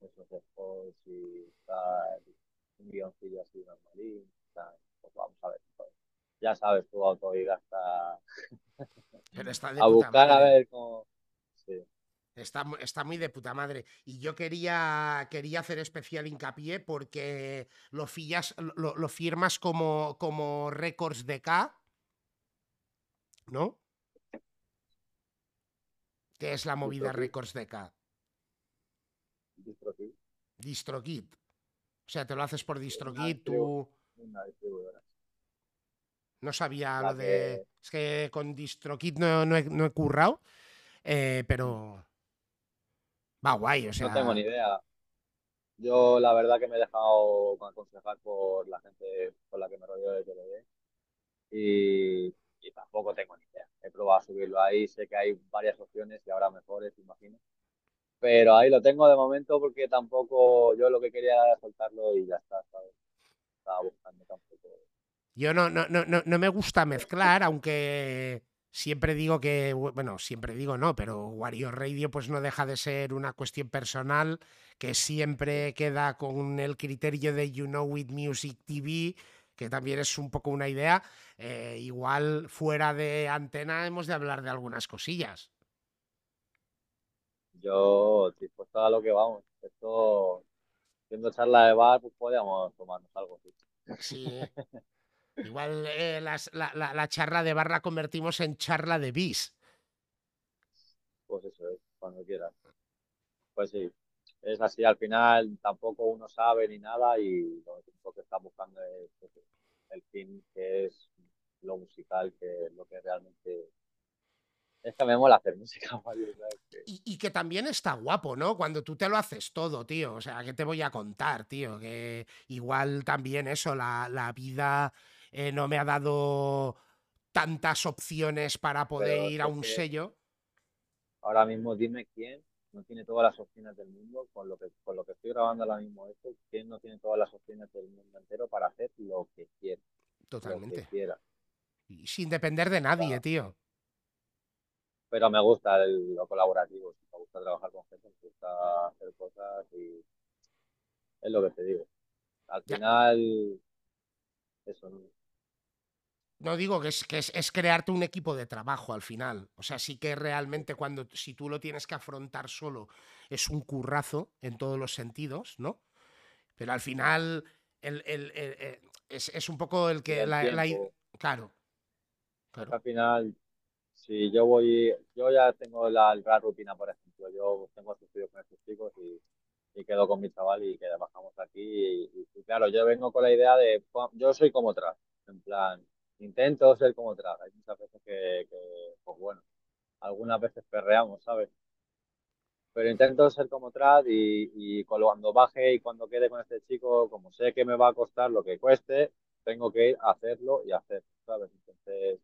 esos spots y buscar un guioncillo así normalín. pues vamos a ver. pues, ya sabes, tu autodidacta Pero está de a buscar a ver cómo. Sí. Está, está muy de puta madre. Y yo quería, quería hacer especial hincapié porque lo, fillas, lo, lo firmas como, como Records de K, ¿no? ¿Qué es la movida. Records de K? DistroKid, DistroKid. O sea, te lo haces por DistroKid, distribu- tú una distribuidora. no sabía La lo de... Es que con DistroKid no, no he, no he currado, eh, pero... Va guay, o sea... No tengo ni idea. Yo la verdad que me he dejado aconsejar por la gente con la que me rodeo de TLD y, y tampoco tengo ni idea. He probado a subirlo ahí, sé que hay varias opciones y habrá mejores, imagino. Pero ahí lo tengo de momento porque tampoco yo lo que quería era soltarlo y ya está, ¿sabes? Estaba buscando tampoco. Yo no, no, no, no, no me gusta mezclar, aunque siempre digo que, bu- bueno, siempre digo no, pero Wario Radio pues no deja de ser una cuestión personal que siempre queda con el criterio de You Know It Music TV, que también es un poco una idea. Eh, igual fuera de antena hemos de hablar de algunas cosillas. Yo dispuesto a lo que vamos. Esto, siendo charla de bar, pues podríamos tomarnos algo. sí. Sí. *laughs* Igual eh, las- la, la- la charla de bar la convertimos en charla de bis. Pues eso es, cuando quieras. Pues sí, es así, al final tampoco uno sabe ni nada y lo único que está buscando es pues, el fin, que es lo musical, que es lo que realmente... Es que me mola hacer música, *laughs* Y, y que también está guapo, ¿no? Cuando tú te lo haces todo, tío. O sea, ¿qué te voy a contar, tío? Que igual también eso, la, la vida eh, no me ha dado tantas opciones para poder ir a un sello. Ahora mismo dime quién no tiene todas las opciones del mundo con lo que con lo que estoy grabando ahora mismo esto, quién no tiene todas las opciones del mundo entero para hacer lo que quiera, lo que Totalmente. quiera. Y sin depender de nadie, Claro. tío. pero me gusta el- lo colaborativo, me gusta trabajar con gente, me gusta hacer cosas y es lo que te digo. Al Ya. final, eso no. Digo que es, que es, es crearte un equipo de trabajo al final. O sea, sí que realmente cuando si tú lo tienes que afrontar solo es un currazo en todos los sentidos, ¿no? Pero al final el- el- el- el- es, es un poco el que... la- la claro. claro. Al final, si yo voy, yo ya tengo la, la rutina, por ejemplo, yo tengo estudios con estos chicos y, y quedo con mi chaval y que bajamos aquí y, y- y claro, yo vengo con la idea de, "Pua, yo soy como Tras, en plan, intento ser como Tras. Hay muchas veces que, que, pues bueno, algunas veces perreamos, ¿sabes? Pero intento ser como Trad y, y cuando baje y cuando quede con este chico, como sé que me va a costar lo que cueste, tengo que ir a hacerlo y hacer, ¿sabes? Entonces,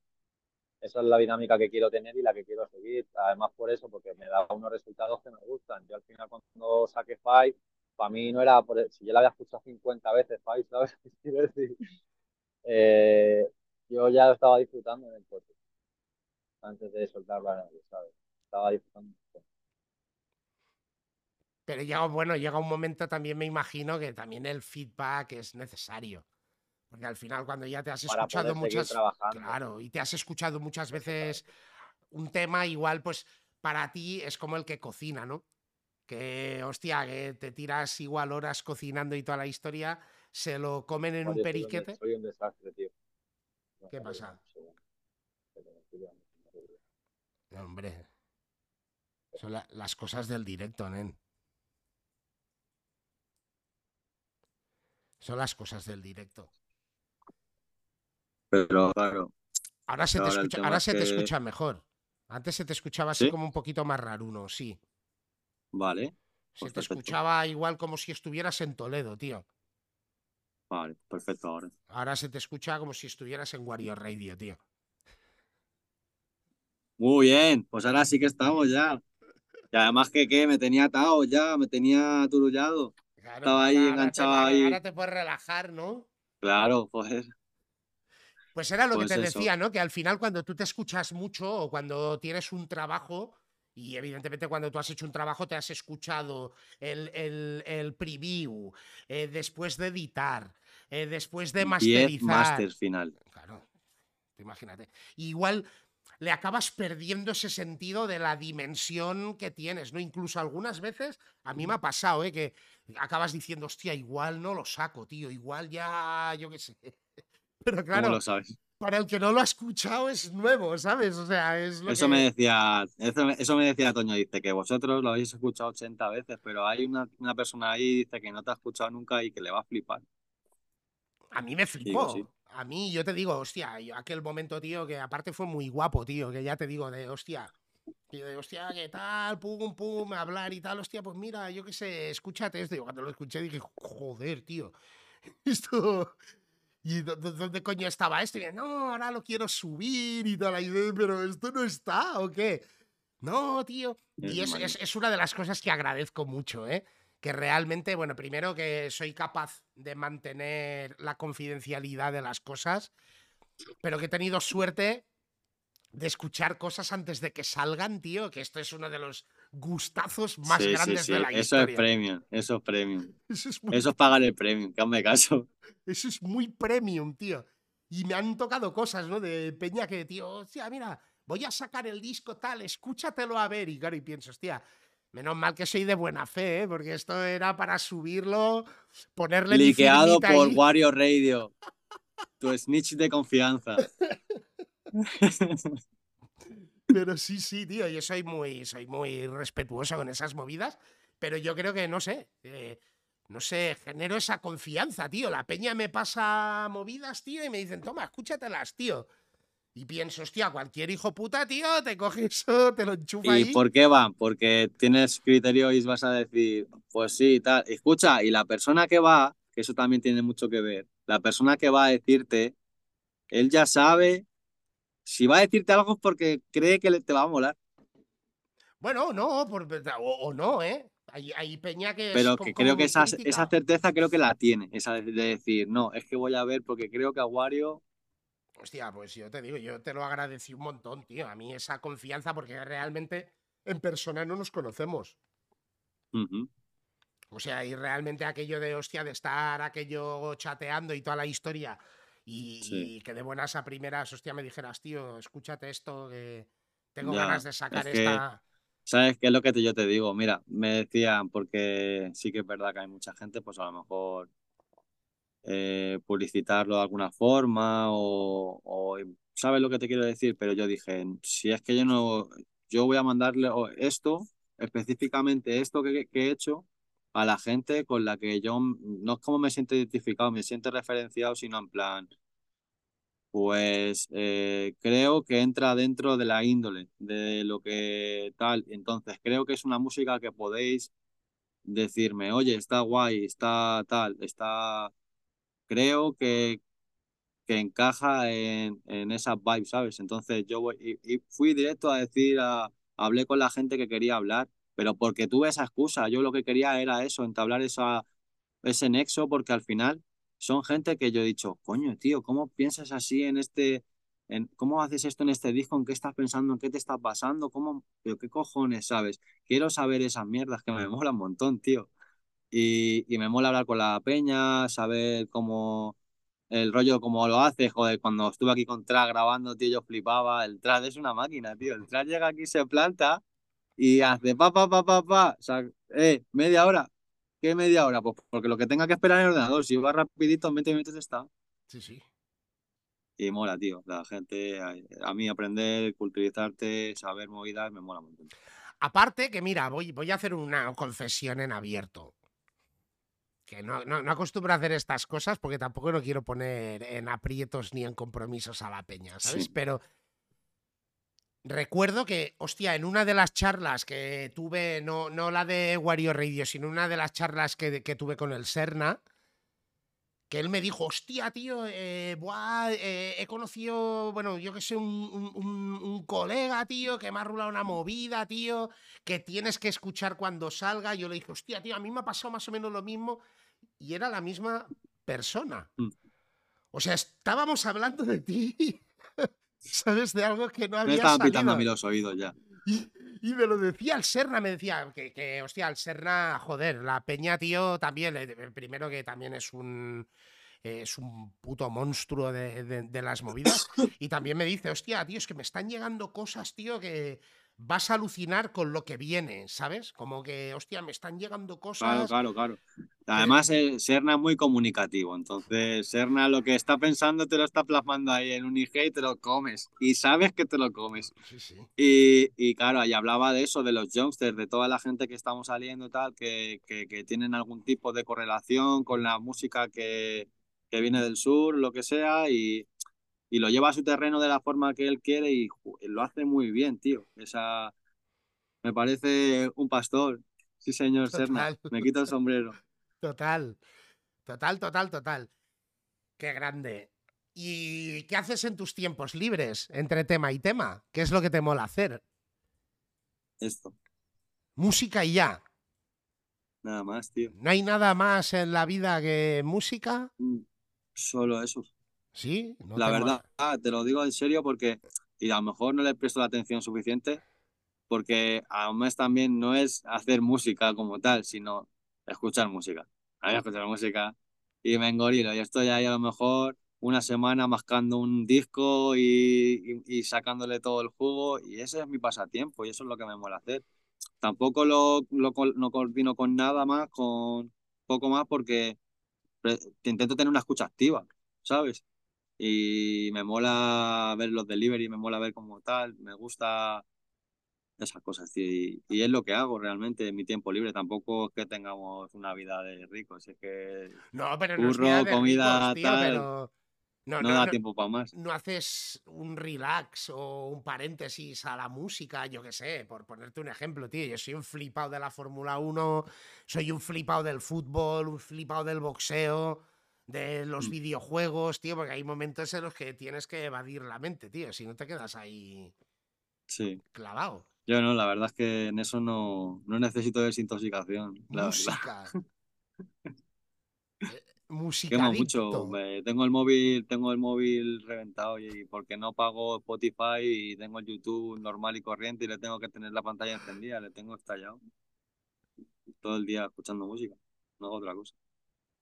esa es la dinámica que quiero tener y la que quiero seguir. Además, por eso, porque me da unos resultados que me gustan. Yo al final, cuando saqué Five, para mí no era, por, si yo la había escuchado 50 veces Five, ¿sabes? *laughs* Quiero decir, eh, yo ya lo estaba disfrutando en el coche, antes de soltarlo a nadie, ¿sabes? Estaba disfrutando. Pero llega, bueno, llega un momento también me imagino que también el feedback es necesario. Porque al final cuando ya te has para escuchado muchas... Claro, y te has escuchado muchas veces un tema igual, pues para ti es como el que cocina, ¿no? Que, hostia, que te tiras igual horas cocinando y toda la historia, se lo comen en un Oye, periquete. Soy un desastre, tío. ¿Qué pasa? No, Hombre, son la- las cosas del directo, nen. Son las cosas del directo. Pero claro, Ahora se te Ahora escucha, ahora te mejor. Antes se te escuchaba así ¿Sí? como un poquito más raruno, sí. vale, Se Pues te perfecto. escuchaba igual como si estuvieras en Toledo, tío. Vale, perfecto ahora. Ahora se te escucha como si estuvieras en Wario Radio, tío. Muy bien, pues ahora sí que estamos ya. Y además que, ¿qué? Me tenía atado ya, me tenía aturullado. Claro, Estaba ahí ahora- te- enganchado ahí. Ahora te puedes relajar, ¿no? Claro, pues. Pues era lo Pues que te eso. decía, ¿no? Que al final cuando tú te escuchas mucho o cuando tienes un trabajo, y evidentemente cuando tú has hecho un trabajo te has escuchado el, el- el preview, eh, después de editar, eh, después de 10 masterizar. máster final. Claro, imagínate. Igual le acabas perdiendo ese sentido de la dimensión que tienes, ¿no? Incluso algunas veces, a mí me ha pasado, ¿eh? Que acabas diciendo, hostia, igual no lo saco, tío, igual ya, yo qué sé. *laughs* Pero ¿Cómo claro, lo sabes? Para el que no lo ha escuchado es nuevo, ¿sabes? O sea, es lo Eso que... me decía, eso, me- eso me decía Toño, dice que vosotros lo habéis escuchado 80 veces, pero hay una, una persona ahí dice que no te ha escuchado nunca y que le va a flipar. A mí me flipó. sí. A mí, yo te digo, hostia, yo aquel momento, tío, que aparte fue muy guapo, tío, que ya te digo, de hostia, tío, de hostia, ¿qué tal? Pum, pum, hablar y tal, hostia, pues mira, yo qué sé, escúchate esto. Y cuando lo escuché dije, joder, tío, *laughs* esto. ¿Y dó- dó- dónde coño estaba esto? Y no, ahora lo quiero subir y tal. Y pero esto no está, ¿o qué? No, tío. Y Es es, es una de las cosas que agradezco mucho, ¿eh? Que realmente, bueno, primero que soy capaz de mantener la confidencialidad de las cosas, pero que he tenido suerte de escuchar cosas antes de que salgan, tío, que esto es uno de los gustazos más Sí, sí, grandes sí, de la Eso historia. es premium, eso es premium. *laughs* Eso es muy Eso es pagar el premium, que hazme caso. *laughs* Eso es muy premium, tío. Y me han tocado cosas, ¿no? De Peña que, tío, hostia, mira, voy a sacar el disco tal, escúchatelo a ver. Y claro, y pienso, hostia, menos mal que soy de buena fe, ¿eh? Porque esto era para subirlo, ponerle Liqueado por ahí. *laughs* Wario Radio. Tu snitch de confianza. Pero sí, sí, tío, yo soy muy, soy muy respetuoso con esas movidas, pero yo creo que, no sé, eh, no sé, genero esa confianza, tío. La peña me pasa movidas, tío, y me dicen, toma, escúchatelas, tío. Y pienso, hostia, cualquier hijo puta, tío, te coge eso, te lo enchufa ¿Y ahí. por qué van? Porque tienes criterio y vas a decir, pues sí, tal. Escucha, y la persona que va, que eso también tiene mucho que ver, la persona que va a decirte, él ya sabe, si va a decirte algo es porque cree que te va a molar, Bueno, no, por- o, o no, ¿eh? Hay, hay peña que pero que creo que esa, certeza creo que la tiene, esa de, de decir, no, es que voy a ver porque creo que a Wario, Hostia, pues yo te digo, yo te lo agradecí un montón, tío. A mí esa confianza, porque realmente en persona no nos conocemos. O sea, y realmente aquello de, hostia, de estar aquello chateando y toda la historia y, Sí. y que de buenas a primeras, hostia, me dijeras, tío, escúchate esto, que tengo Ya, ganas de sacar es que- esta... ¿Sabes qué es lo que te- yo te digo? Mira, me decían, porque sí que es verdad que hay mucha gente, pues a lo mejor eh, publicitarlo de alguna forma o, o- ¿sabes lo que te quiero decir? Pero yo dije, si es que yo no, yo voy a mandarle esto, específicamente esto que, que he hecho a la gente con la que yo no es como me siento identificado, me siento referenciado, sino en plan, pues eh, creo que entra dentro de la índole, de lo que tal. Entonces, creo que es una música que podéis decirme, oye, está guay, está tal, está... Creo que, que encaja en, en esas vibes, ¿sabes? Entonces yo fui directo a decir, a, hablé con la gente que quería hablar, pero porque tuve esa excusa, yo lo que quería era eso, entablar esa, ese nexo, porque al final son gente que yo he dicho, coño, tío, ¿cómo piensas así en este, en, cómo haces esto en este disco? ¿En qué estás pensando? ¿En qué te está pasando? ¿Cómo, pero qué cojones, sabes? Quiero saber esas mierdas que me *laughs* mola un montón, tío. Y, y me mola hablar con la peña, saber cómo el rollo, cómo lo hace. Joder, cuando estuve aquí con Track grabando, tío, yo flipaba. El Track es una máquina, tío. El Track llega aquí, se planta y hace pa, pa, pa, pa, pa. O sea, eh, media hora. ¿Qué media hora? Pues porque lo que tenga que esperar en el ordenador, si va rapidito, en 20 minutos está. Sí, sí. Y mola, tío. La gente, a, a mí aprender, culturizarte, saber movidas, me mola mucho. Aparte que, mira, voy, voy a hacer una confesión en abierto. Que no, no, no acostumbro a hacer estas cosas porque tampoco no quiero poner en aprietos ni en compromisos a la peña, ¿sabes? Sí. Pero recuerdo que, hostia, en una de las charlas que tuve, no, no la de Wario Radio, sino una de las charlas que, que tuve con el Serna, que él me dijo, hostia, tío, eh, buah, eh, he conocido, bueno, yo que sé, un, un- un- un colega, tío, que me ha rulado una movida, tío, que tienes que escuchar cuando salga. Yo le dije, hostia, tío, a mí me ha pasado más o menos lo mismo y era la misma persona. Mm. O sea, estábamos hablando de ti, ¿sabes? De algo que no Me había estaban pitando a mí los oídos ya. Y, y me lo decía el Serna, me decía que, que, hostia, el Serna, joder, la Peña, tío, también, eh, primero que también es un es un puto monstruo de, de- de las movidas. *coughs* Y también me dice, hostia, tío, es que me están llegando cosas, tío, que vas a alucinar con lo que viene, ¿sabes? Como que, hostia, me están llegando Claro, cosas. claro, claro. Además, eh, Serna es muy comunicativo. Entonces, Serna lo que está pensando te lo está plasmando ahí en un IG y te lo comes. Y sabes que te lo comes. Sí, sí. Y, y claro, ahí hablaba de eso, de los youngsters, de toda la gente que estamos saliendo y tal, que, que, que tienen algún tipo de correlación con la música que, que viene del sur, lo que sea, y, y lo lleva a su terreno de la forma que él quiere y lo hace muy bien, tío. Esa, me parece un pastor. Sí, señor Serna, me quito el sombrero. Total. Total, total, total. Qué grande. ¿Y qué haces en tus tiempos libres entre tema y tema? ¿Qué es lo que te mola hacer? Esto, Música y ya. nada más, tío. ¿No hay nada más en la vida que música? Mm, Solo eso. ¿Sí? ¿No La te verdad, ah, te lo digo en serio porque, y a lo mejor no le presto la atención suficiente, porque a mes también no es hacer música como tal, sino escuchar música. A mí me escuchar música y me engorilo. Y estoy ahí a lo mejor una semana mascando un disco y, y- y sacándole todo el jugo, y ese es mi pasatiempo y eso es lo que me mola hacer. Tampoco lo, lo, no coordino con nada más, con poco más, porque pre- intento tener una escucha activa, ¿sabes? y me mola ver los delivery, me mola ver como tal, me gusta esas cosas y, y es lo que hago realmente en mi tiempo libre, tampoco es que tengamos una vida de ricos, es que No, pero no es curro, vida de comida, ricos, tío, tal, pero... No, no no, da no- tiempo para más. no haces un relax o un paréntesis a la música, yo qué sé, por ponerte un ejemplo, tío. Yo soy un flipado de la Fórmula 1, soy un flipado del fútbol, un flipado del boxeo, de los Mm. videojuegos, tío, porque hay momentos en los que tienes que evadir la mente, tío, si no te quedas ahí Sí, clavado. Yo no, la verdad es que en eso no, no necesito desintoxicación, la verdad. Música. Eh, Quemo mucho, me- tengo el móvil, tengo el móvil reventado y porque no pago Spotify y tengo el YouTube normal y corriente y le tengo que tener la pantalla encendida, le tengo estallado todo el día escuchando música, no hago otra cosa.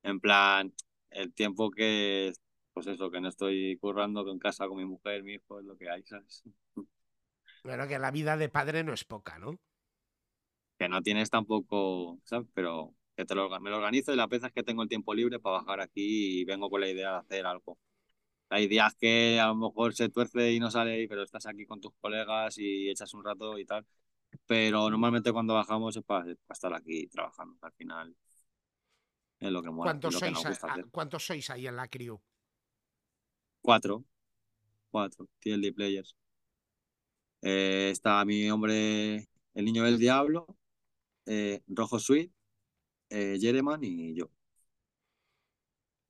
En plan, el tiempo que, pues eso, que no estoy currando en casa con mi mujer, mi hijo, es lo que hay, ¿sabes? Bueno, que la vida de padre no es poca, ¿no? Que no tienes tampoco, ¿sabes? Pero que te lo, me lo organizo y la vez es que tengo el tiempo libre para bajar aquí y vengo con la idea de hacer algo. Hay días que a lo mejor se tuerce y no sale, pero estás aquí con tus colegas y echas un rato y tal. Pero normalmente cuando bajamos es para, para estar aquí trabajando. Al final es lo que mola, es ¿Cuántos lo que nos sois, a- gusta a- hacer. ¿Cuántos sois ahí en la crew? Cuatro, cuatro, TLD Players. Eh, está mi hombre, el niño del diablo, eh, Rojo Sweet, eh, Jereman y yo.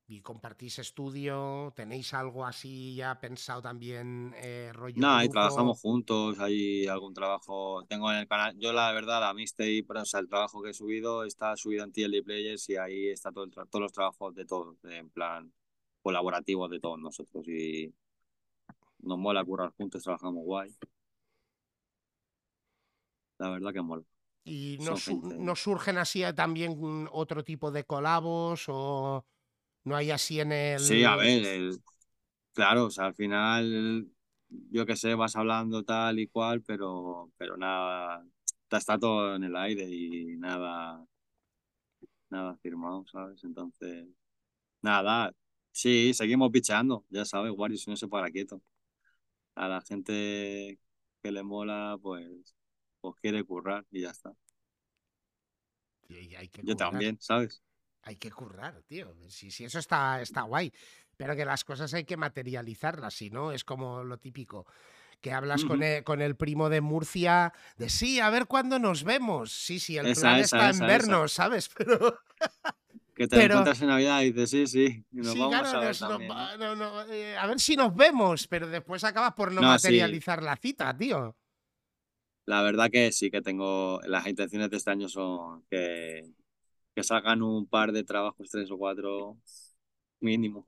¿Y compartís estudio? ¿Tenéis algo así ya pensado también, eh, rollo No, grupo? trabajamos juntos, hay algún trabajo, tengo en el canal, yo la verdad, la mixtape, o sea, el trabajo que he subido está subido en TLD Players y ahí está todo el tra- todos los trabajos de todos, en plan colaborativos de todos nosotros y nos mola currar juntos, trabajamos guay. La verdad que mola. ¿Y no, su- no surgen así eh, también otro tipo de colabos o no hay así en el... Sí, a ver, el- claro, o sea, al final, yo qué sé, vas hablando tal y cual, pero, pero nada, está, todo en el aire y nada, nada firmado, ¿sabes? Entonces, nada, sí, seguimos pichando, ya sabes, Warriors no se para quieto. A la gente que le mola, pues, pues quiere currar y ya está. Y- y hay que Yo currar, también, ¿sabes? Hay que currar, tío. Sí, sí, eso está, está guay. Pero que las cosas hay que materializarlas, si no, es como lo típico. Que hablas con, Ujú. el, con el primo de Murcia de sí, a ver cuándo nos vemos. Sí, sí, el Esa, plan esa, está esa, en vernos, ¿sabes? *laughs* Pero, Que te Pero- encuentras en Navidad y dices, sí, sí. Nos Sí, vamos claro, a ver nos- nos también, ¿no? va- no, no, eh, a ver si nos vemos, pero después acabas por no, sí. materializar la cita, tío. La verdad que sí que tengo. Las intenciones de este año son que, que salgan un par de trabajos, tres o cuatro mínimo.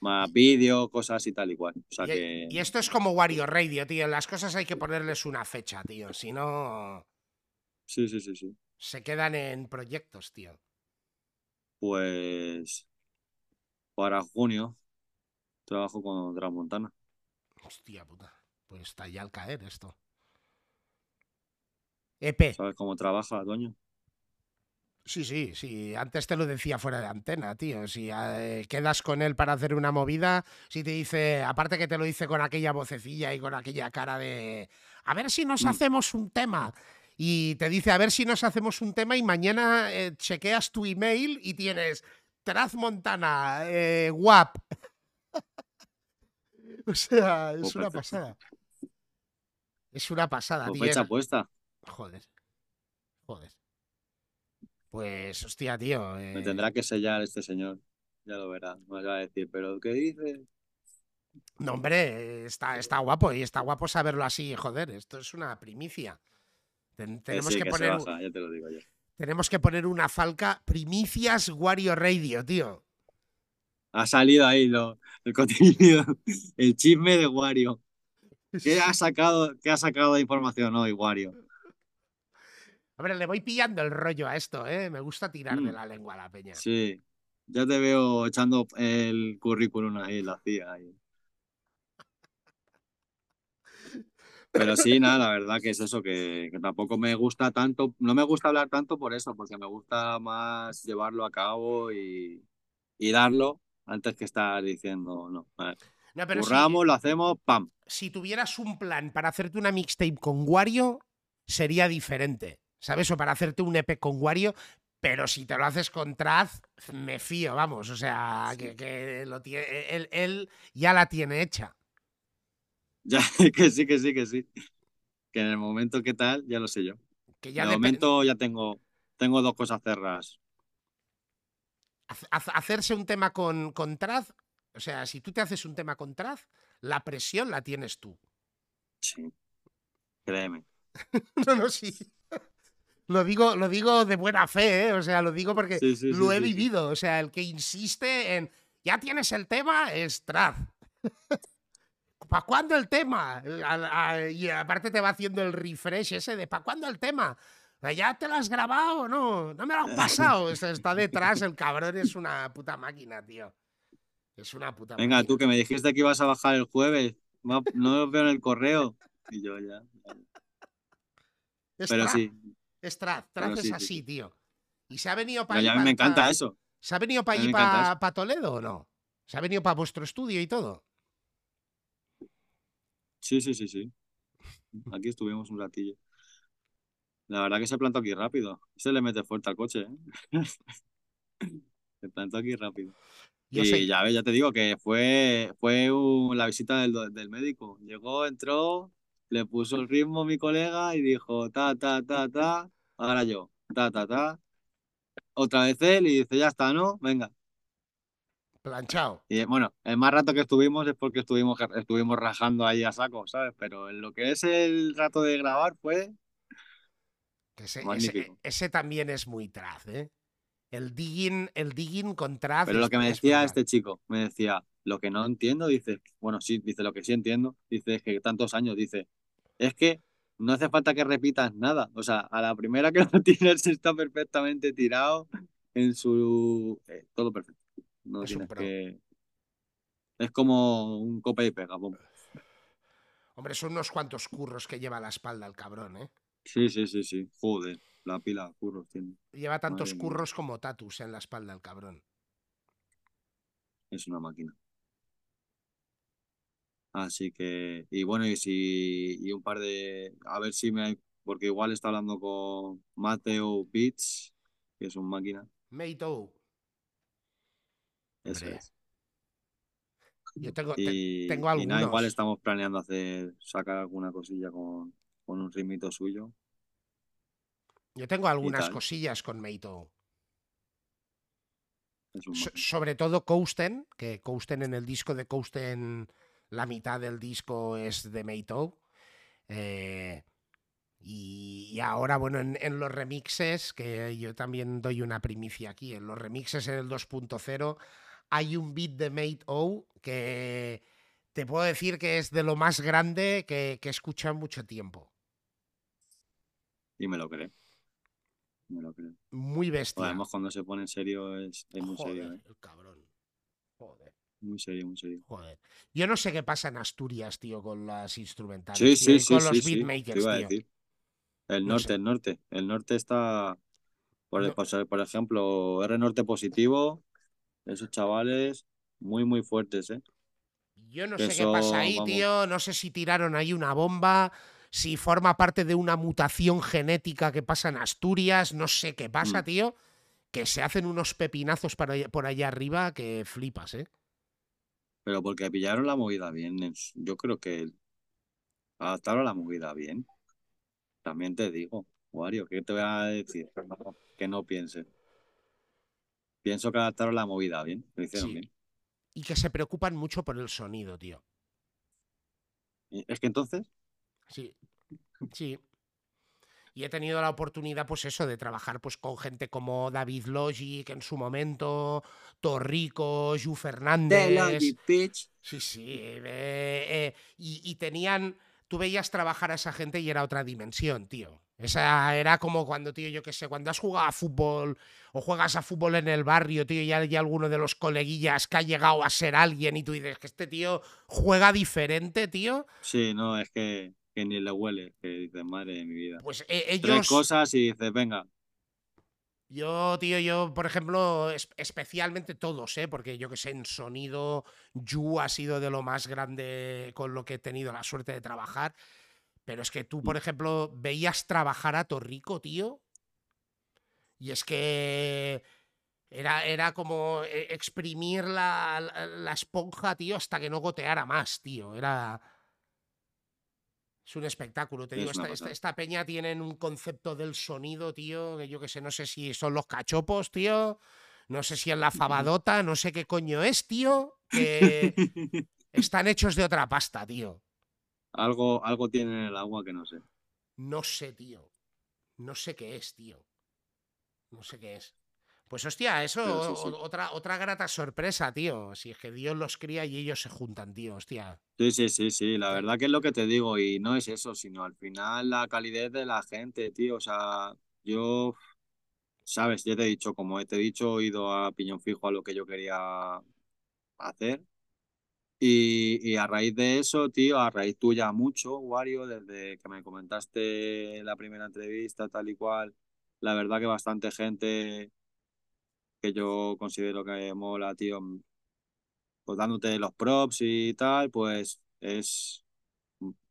Más vídeos, cosas y tal y cual. O sea Y, que. y esto es como Wario Radio, tío. Las cosas hay que ponerles una fecha, tío. Si no, Sí, sí, sí, sí. se quedan en proyectos, tío. Pues. Para junio trabajo con Transmontana. Hostia puta. Pues está ya al caer esto. EP. ¿Sabes cómo trabaja, Toño? Sí, sí, sí. Antes te lo decía fuera de antena, tío. Si eh, quedas con él para hacer una movida, si te dice, aparte que te lo dice con aquella vocecilla y con aquella cara de, a ver si nos Mm. hacemos un tema. Y te dice, a ver si nos hacemos un tema y mañana eh, chequeas tu email y tienes Traz Montana, eh, WAP. *laughs* o sea, es una pasada. Es una pasada, tío. fecha Es- puesta. Joder. Joder. Pues, hostia, tío. Me eh, tendrá que sellar este señor. Ya lo verá. Me va a decir, pero ¿qué dice? No, hombre, está, está guapo y está guapo saberlo así, joder, esto es una primicia. Ten- tenemos, sí, que poner, un- baja, ya te lo digo yo. tenemos que poner una falca primicias Wario Radio, tío. Ha salido ahí lo, el contenido, el chisme de Wario. *laughs* ¿Qué ha sacado, qué ha sacado de información hoy, Wario? Hombre, le voy pillando el rollo a esto, ¿eh? Me gusta tirar de Mm. la lengua a la peña. Sí, ya te veo echando el currículum ahí, la CIA. ahí. Pero sí, nada, la verdad que es eso, que, que tampoco me gusta tanto, no me gusta hablar tanto por eso, porque me gusta más llevarlo a cabo y, y darlo antes que estar diciendo, no, vale, No, pero si, curramos, lo hacemos, pam. si tuvieras un plan para hacerte una mixtape con Wario, sería diferente, ¿sabes? O para hacerte un EP con Wario, pero si te lo haces con Traz, me fío, vamos, o sea, que, que lo tie- él, él ya la tiene hecha. Ya, *laughs* que sí, que sí, que sí. Que en el momento que tal, ya lo sé yo. Que ya de depe- momento ya tengo, tengo dos cosas cerradas. Hac- hac- hacerse un tema con, con Traz, o sea, si tú te haces un tema con Traz, la presión la tienes tú. Sí. Créeme. *laughs* No, no, sí. Lo digo, lo digo de buena fe, ¿eh? O sea, lo digo porque Sí, sí, lo he vivido. O sea, el que insiste en ya tienes el tema es Traz. *laughs* ¿Para cuándo el tema? Y aparte te va haciendo el refresh ese de ¿para cuándo el tema? ¿Ya te lo has grabado o no? No me lo han pasado. Está detrás, el cabrón es una puta máquina, tío. Es una puta Venga, máquina. tú que me dijiste que ibas a bajar el jueves. No lo veo en el correo. Y yo ya. ya. *laughs* Pero sí. Es Traz. Traz es sí, sí, así, sí. tío. Y se ha venido para ya a mí me encanta eso. ¿Se ha venido para allí, para Toledo o no? ¿Se ha venido para vuestro estudio y todo? Sí, sí, sí, sí. Aquí estuvimos un ratillo. La verdad que se plantó aquí rápido. Se le mete fuerte al coche, ¿eh? *laughs* Se plantó aquí rápido. Yo y sé- ya ves, ya te digo que fue, fue un- la visita del, del médico. Llegó, entró, le puso el ritmo a mi colega y dijo ta, ta, ta, ta. Ahora yo, ta, ta, ta. Otra vez él y dice, ya está, ¿no? Venga. Planchado. Y bueno, el más rato que estuvimos es porque estuvimos, estuvimos rajando ahí a saco, ¿sabes? Pero en lo que es el rato de grabar fue ese, ese- Magnífico. ese también es muy Traz, ¿eh? El digging, el digging con Traz. Pero lo que me decía este chico, me decía, lo que no entiendo, dice, bueno, sí, dice, lo que sí entiendo, dice, es que tantos años, dice, es que no hace falta que repitas nada. O sea, a la primera que *laughs* lo tienes está perfectamente tirado en su... eh, todo perfecto. No Es tienes que... Es como un copa y pega. Hombre, son unos cuantos curros que lleva a la espalda el cabrón, ¿eh? Sí, sí, sí, sí. Joder, la pila de curros tiene. Lleva tantos Madre mía. curros como tatus en la espalda el cabrón. Es una máquina. Así que, y bueno, y si, y un par de, a ver si me, porque igual está hablando con Mateo Beats, que es un máquina. Meito, Eso Hombre, es. yo tengo, te- Y, tengo y nada, igual algunos. estamos planeando hacer, sacar alguna cosilla con, con un ritmito suyo. yo tengo algunas cosillas con Meito. So- sobre todo Kousten, que Kousten en el disco de Kousten, la mitad del disco es de Meito. Eh, y, y ahora, bueno, en, en los remixes, que yo también doy una primicia aquí, en los remixes en el 2.0 hay un beat de Mate O que te puedo decir que es de lo más grande que, que he escuchado en mucho tiempo. Y me lo creo. Me lo creo. Muy bestia. Además, cuando se pone en serio, es, es muy serio, ¿eh? el cabrón. Muy serio, muy serio. Joder. Yo no sé qué pasa en Asturias, tío, con las instrumentales. Sí, sí, con sí, los sí, te beatmakers, a tío. decir. El No norte, sé. el norte. El norte está, por, No. por ejemplo, R Norte positivo, esos chavales muy, muy fuertes, ¿eh? Yo no sé qué pasa ahí, vamos. tío. No sé si tiraron ahí una bomba, si forma parte de una mutación genética que pasa en Asturias. No sé qué pasa, Mm. tío. Que se hacen unos pepinazos para por allá arriba que flipas, ¿eh? Pero porque pillaron la movida bien. Yo creo que adaptaron la movida bien. También te digo, Wario, ¿qué te voy a decir? Que no pienses. Pienso que adaptaron la movida bien. Lo hicieron Sí. bien. Y que se preocupan mucho por el sonido, tío. Es que entonces, Sí, sí. Y he tenido la oportunidad, pues eso, de trabajar pues con gente como David Logic en su momento, Torrico, Ju Fernández. pitch. Sí, sí. eh, eh, y, y tenían. Tú veías trabajar a esa gente y era otra dimensión, tío. Esa era como cuando, tío, yo qué sé, cuando has jugado a fútbol o juegas a fútbol en el barrio, tío, y hay alguno de los coleguillas que ha llegado a ser alguien y tú dices que este tío juega diferente, tío. Sí, no, es que, que ni le huele. Que dices, madre de mi vida. Pues eh, Tres cosas y dices, venga. Yo, tío, yo, por ejemplo, es- especialmente todos, ¿eh? Porque yo que sé, en sonido, Yu ha sido de lo más grande con lo que he tenido la suerte de trabajar. Pero es que tú, por ejemplo, veías trabajar a Torrico, tío. Y es que era, era como eh, exprimir la, la- la esponja, tío, hasta que no goteara más, tío. Era. Es un espectáculo, te Es digo. Esta, esta- peña tienen un concepto del sonido, tío, que yo que sé, no sé si son los cachopos, tío. No sé si es la *laughs* fabadota, no sé qué coño es, tío. Que *laughs* están hechos de otra pasta, tío. algo, algo tiene en el agua que no sé. No sé, tío. No sé qué es, tío. No sé qué es. Pues hostia, eso sí, sí. otra, otra grata sorpresa, tío. Si es que Dios los cría y ellos se juntan, tío, hostia. Sí, sí, sí, sí, la verdad que es lo que te digo y no es eso, sino al final la calidez de la gente, tío, o sea, yo, sabes, ya te he dicho, como te he dicho, he ido a piñón fijo a lo que yo quería hacer y, y a raíz de eso, tío, a raíz tuya mucho, Wario, desde que me comentaste la primera entrevista, tal y cual, la verdad que bastante gente que yo considero que mola, tío, pues dándote los props y tal, pues es,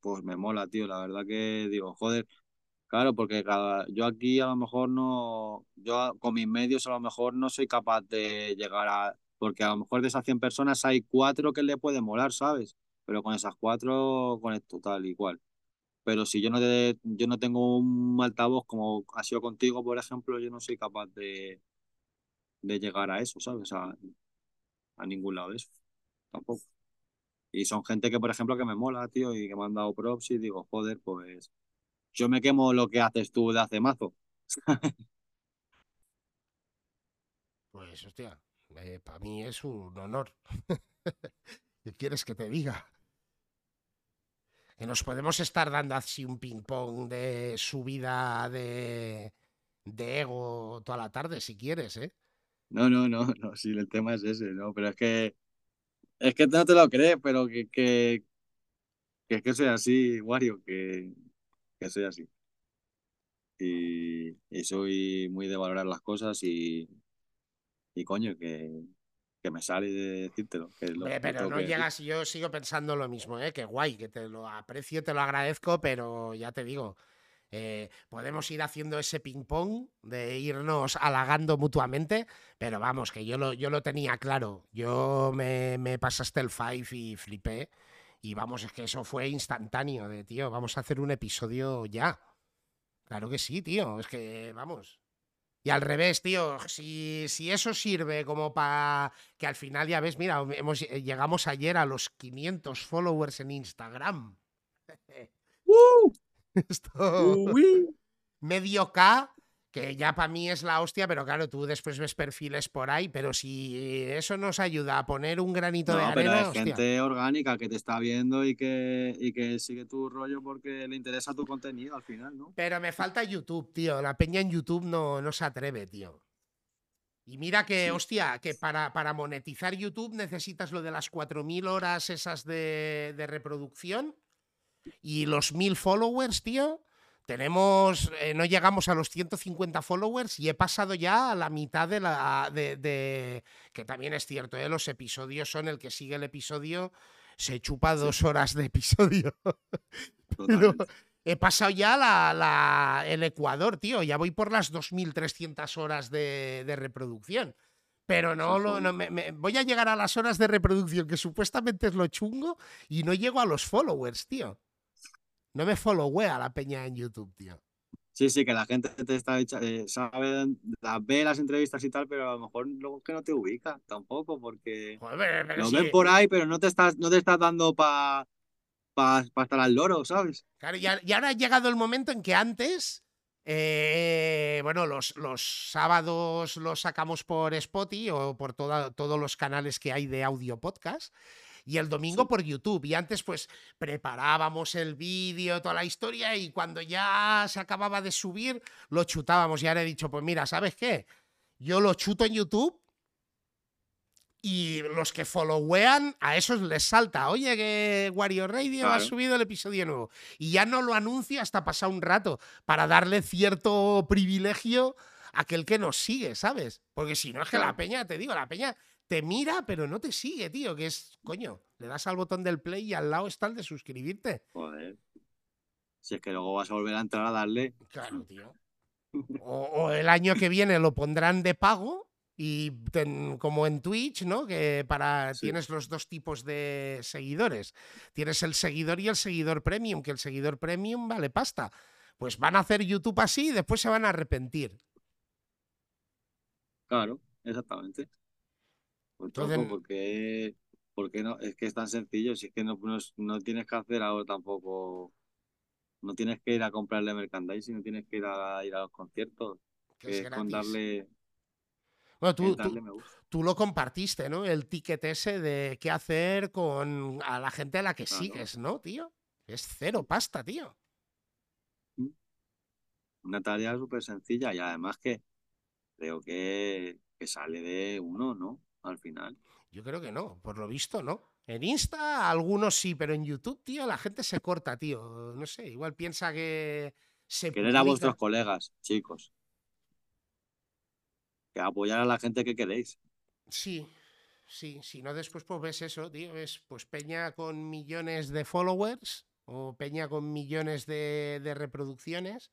pues me mola, tío, la verdad que digo, joder, claro, porque cada, yo aquí a lo mejor no, yo con mis medios a lo mejor no soy capaz de llegar a, porque a lo mejor de esas 100 personas hay cuatro que le pueden molar, ¿sabes? Pero con esas cuatro conecto tal y cual. Pero si yo no, te- yo no tengo un altavoz como ha sido contigo, por ejemplo, yo no soy capaz de, de llegar a eso, ¿sabes? A, a ningún lado de eso, tampoco. Y son gente que, por ejemplo, que me mola, tío, y que me han dado props y digo, joder, pues yo me quemo lo que haces tú de hace mazo. *laughs* Pues hostia, para mí es un honor. *laughs* ¿Qué quieres que te diga? Que nos podemos estar dando así un ping-pong de subida de, de ego toda la tarde, si quieres, ¿eh? No, no, no, *laughs* no, sí, el tema es ese, ¿no? Pero es que, es que no te lo crees, pero que, que, que es que soy así, Wario, que, que soy así. Y, y soy muy de valorar las cosas y, y coño, que, que me sale de decírtelo. Que es lo, lo pero tengo no que decir. llegas, yo sigo pensando lo mismo, ¿eh? Que guay, que te lo aprecio, te lo agradezco, pero ya te digo, eh, podemos ir haciendo ese ping-pong de irnos halagando mutuamente, pero vamos, que yo lo, yo lo tenía claro. Yo me, me pasaste el five y flipé. Y vamos, es que eso fue instantáneo, de tío, vamos a hacer un episodio ya. Claro que sí, tío, es que, vamos. Y al revés, tío, si, si eso sirve como para que al final ya ves, mira, hemos, eh, llegamos ayer a los 500 followers en Instagram. *laughs* ¡Uh! *laughs* Esto, Uy. medio K, que ya para mí es la hostia, pero claro, tú después ves perfiles por ahí, pero si eso nos ayuda a poner un granito de No, pero arena, es hostia. gente orgánica que te está viendo y que, y que sigue tu rollo porque le interesa tu contenido al final, ¿no? Pero me falta YouTube, tío. La peña en YouTube no, no se atreve, tío. Y mira que, Sí. hostia, que para, para monetizar YouTube necesitas lo de las 4.000 horas esas de, de reproducción y los 1.000 followers, tío. Tenemos, eh, no llegamos a los 150 followers y he pasado ya a la mitad de la... De, de- que también es cierto, ¿eh? los episodios son el que sigue el episodio, se chupa dos horas de episodio. *laughs* Pero he pasado ya la, la- el Ecuador, tío. Ya voy por las 2.300 horas de, de reproducción. Pero no, lo, no me- me- voy a llegar a las horas de reproducción, que supuestamente es lo chungo, y no llego a los followers, tío. No me followea la peña en YouTube, tío. Sí, sí, que la gente te está echa- eh, sabe, las ve las entrevistas y tal, pero a lo mejor luego es que no te ubica tampoco, porque Joder, pero lo sí, ven por ahí, pero no te estás, no te estás dando para pa, pa estar al loro, ¿sabes? Claro, y, a- y ahora ha llegado el momento en que antes, eh, bueno, los, los sábados los sacamos por Spotify o por toda- todos los canales que hay de audio podcast. Y el domingo Sí. por YouTube. Y antes, pues, preparábamos el vídeo, toda la historia, y cuando ya se acababa de subir, lo chutábamos. Y ahora he dicho, pues mira, ¿sabes qué? Yo lo chuto en YouTube y los que followean, a esos les salta. Oye, que Wario Radio ha Claro. subido el episodio nuevo. Y ya no lo anuncio hasta pasar un rato para darle cierto privilegio a aquel que nos sigue, ¿sabes? Porque si no es que la peña, te digo, la peña te mira, pero no te sigue, tío. Que es, coño, le das al botón del play y al lado está el de suscribirte. Joder. Si es que luego vas a volver a entrar a darle. Claro, tío. O, o el año que viene lo pondrán de pago y ten- como en Twitch, ¿no? Que para Sí. tienes los dos tipos de seguidores. Tienes el seguidor y el seguidor premium, que el seguidor premium vale pasta. Pues van a hacer YouTube así y después se van a arrepentir. Claro, exactamente. Pues Entonces- tronco, porque, porque no, es que es tan sencillo, si es que no, no, no tienes que hacer algo tampoco, no tienes que ir a comprarle merchandising, no tienes que ir a ir a los conciertos, Que que es es con darle, Bueno, tú, es tú- tú lo compartiste, ¿no? El ticket ese de qué hacer con a la gente a la que Claro. sigues, ¿no, tío? Es cero pasta, tío. Una tarea súper sencilla y además que creo que, que sale de uno, ¿no? Al final. Yo creo que no, por lo visto no. En Insta algunos sí, pero en YouTube, tío, la gente se corta, tío. No sé, igual piensa que se Querer a vuestros colegas, chicos. Que apoyar a la gente que queréis. Sí, sí, si no después pues ves eso, tío, ves pues Peña con millones de followers o Peña con millones de, de reproducciones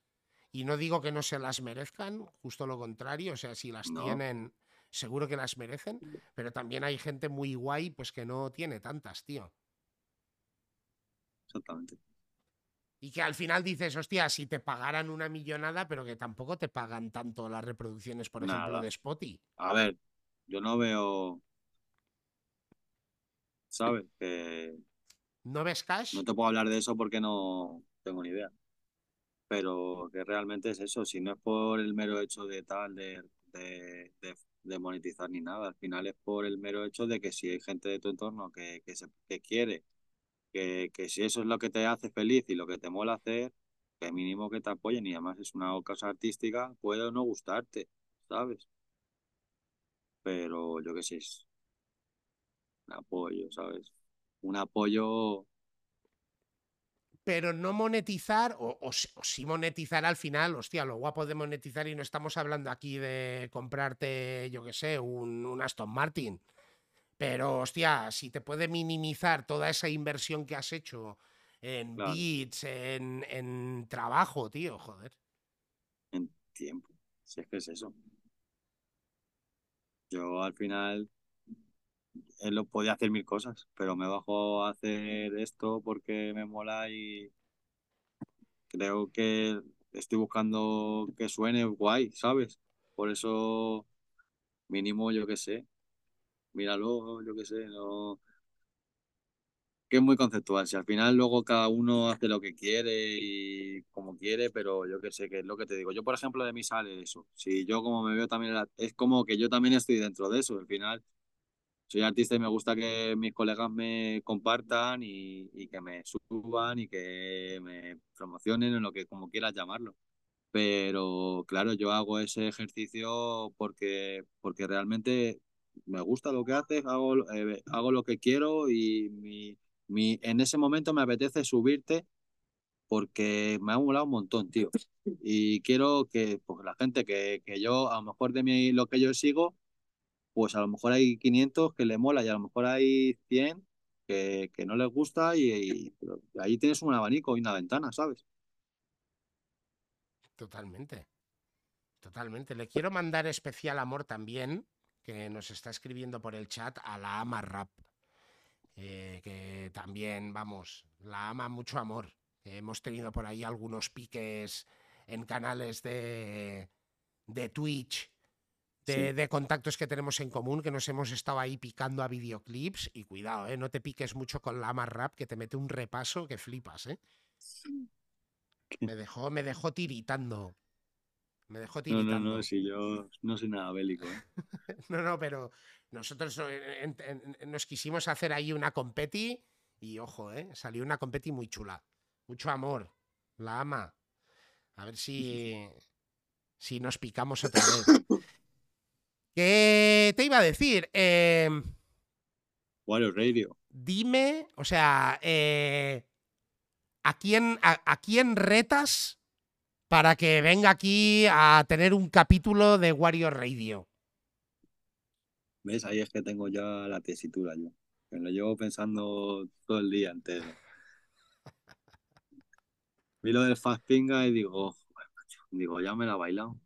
y no digo que no se las merezcan, justo lo contrario, o sea, si las No. tienen, seguro que las merecen, pero también hay gente muy guay pues que no tiene tantas, tío. Exactamente. Y que al final dices, hostia, si te pagaran una millonada, pero que tampoco te pagan tanto las reproducciones, por ejemplo, de Spotify. A ver, yo no veo. ¿Sabes? Que ¿No ves cash? no te puedo hablar de eso porque no tengo ni idea. Pero que realmente es eso. Si no es por el mero hecho de tal, de, de, de- de monetizar ni nada, al final es por el mero hecho de que si hay gente de tu entorno que, que, se, que quiere, que, que si eso es lo que te hace feliz y lo que te mola hacer, que mínimo que te apoyen y además es una cosa artística, puede no gustarte, ¿sabes? Pero yo qué sé, es un apoyo, ¿sabes? Un apoyo, pero no monetizar, o, o, sí monetizar al final, hostia, lo guapo de monetizar, y no estamos hablando aquí de comprarte, yo qué sé, un, un Aston Martin. Pero, hostia, si te puede minimizar toda esa inversión que has hecho en Claro. bits, en, en trabajo, tío, joder. en tiempo. Si es que es eso. Yo al final lo podía hacer mil cosas, pero me bajo a hacer esto porque me mola y creo que estoy buscando que suene guay, ¿sabes? Por eso, mínimo, yo qué sé, míralo, yo qué sé, no que es muy conceptual. Si al final luego cada uno hace lo que quiere y como quiere, pero yo que sé, que es lo que te digo. Yo, por ejemplo, de mí sale eso. Si yo como me veo también, es como que yo también estoy dentro de eso. Al final soy artista y me gusta que mis colegas me compartan y, y que me suban y que me promocionen en lo que como quieras llamarlo. Pero claro, yo hago ese ejercicio porque, porque realmente me gusta lo que haces, hago, eh, hago lo que quiero y mi, mi, en ese momento me apetece subirte porque me ha molado un montón, tío. *laughs* Y quiero que pues, la gente que, que yo, a lo mejor de mí, lo que yo sigo, pues a lo mejor hay 500 que le mola y a lo mejor hay 100 que, que no les gusta y, ahí tienes un abanico y una ventana, ¿sabes? Totalmente. Totalmente. Le quiero mandar especial amor también, que nos está escribiendo por el chat, a la Ama Rap. Eh, que también, vamos, la ama mucho amor. Hemos tenido por ahí algunos piques en canales de, de Twitch, de, Sí. de contactos que tenemos en común, que nos hemos estado ahí picando a videoclips. Y cuidado, ¿eh? no te piques mucho con la ama rap, que te mete un repaso que flipas, ¿eh? Me dejó, me dejó tiritando. Me dejó No, tiritando. no, no, si yo no soy nada bélico, ¿eh? *laughs* No, no, pero nosotros eh, en- en- en- nos quisimos hacer ahí una competi y ojo, ¿eh? Salió una competi muy chula. Mucho amor. La ama. A ver si, si nos picamos otra *coughs* vez. ¿Qué te iba a decir? Em, Wario Radio. dime, o sea, eh, ¿a, quién, a, a quién retas para que venga aquí a tener un capítulo de Wario Radio? ¿Ves? Ahí es que tengo ya la tesitura yo. Me lo llevo pensando todo el día entero. *laughs* Vi lo del Fast Pinga y digo, "Joder, macho", digo, ya me la he bailado.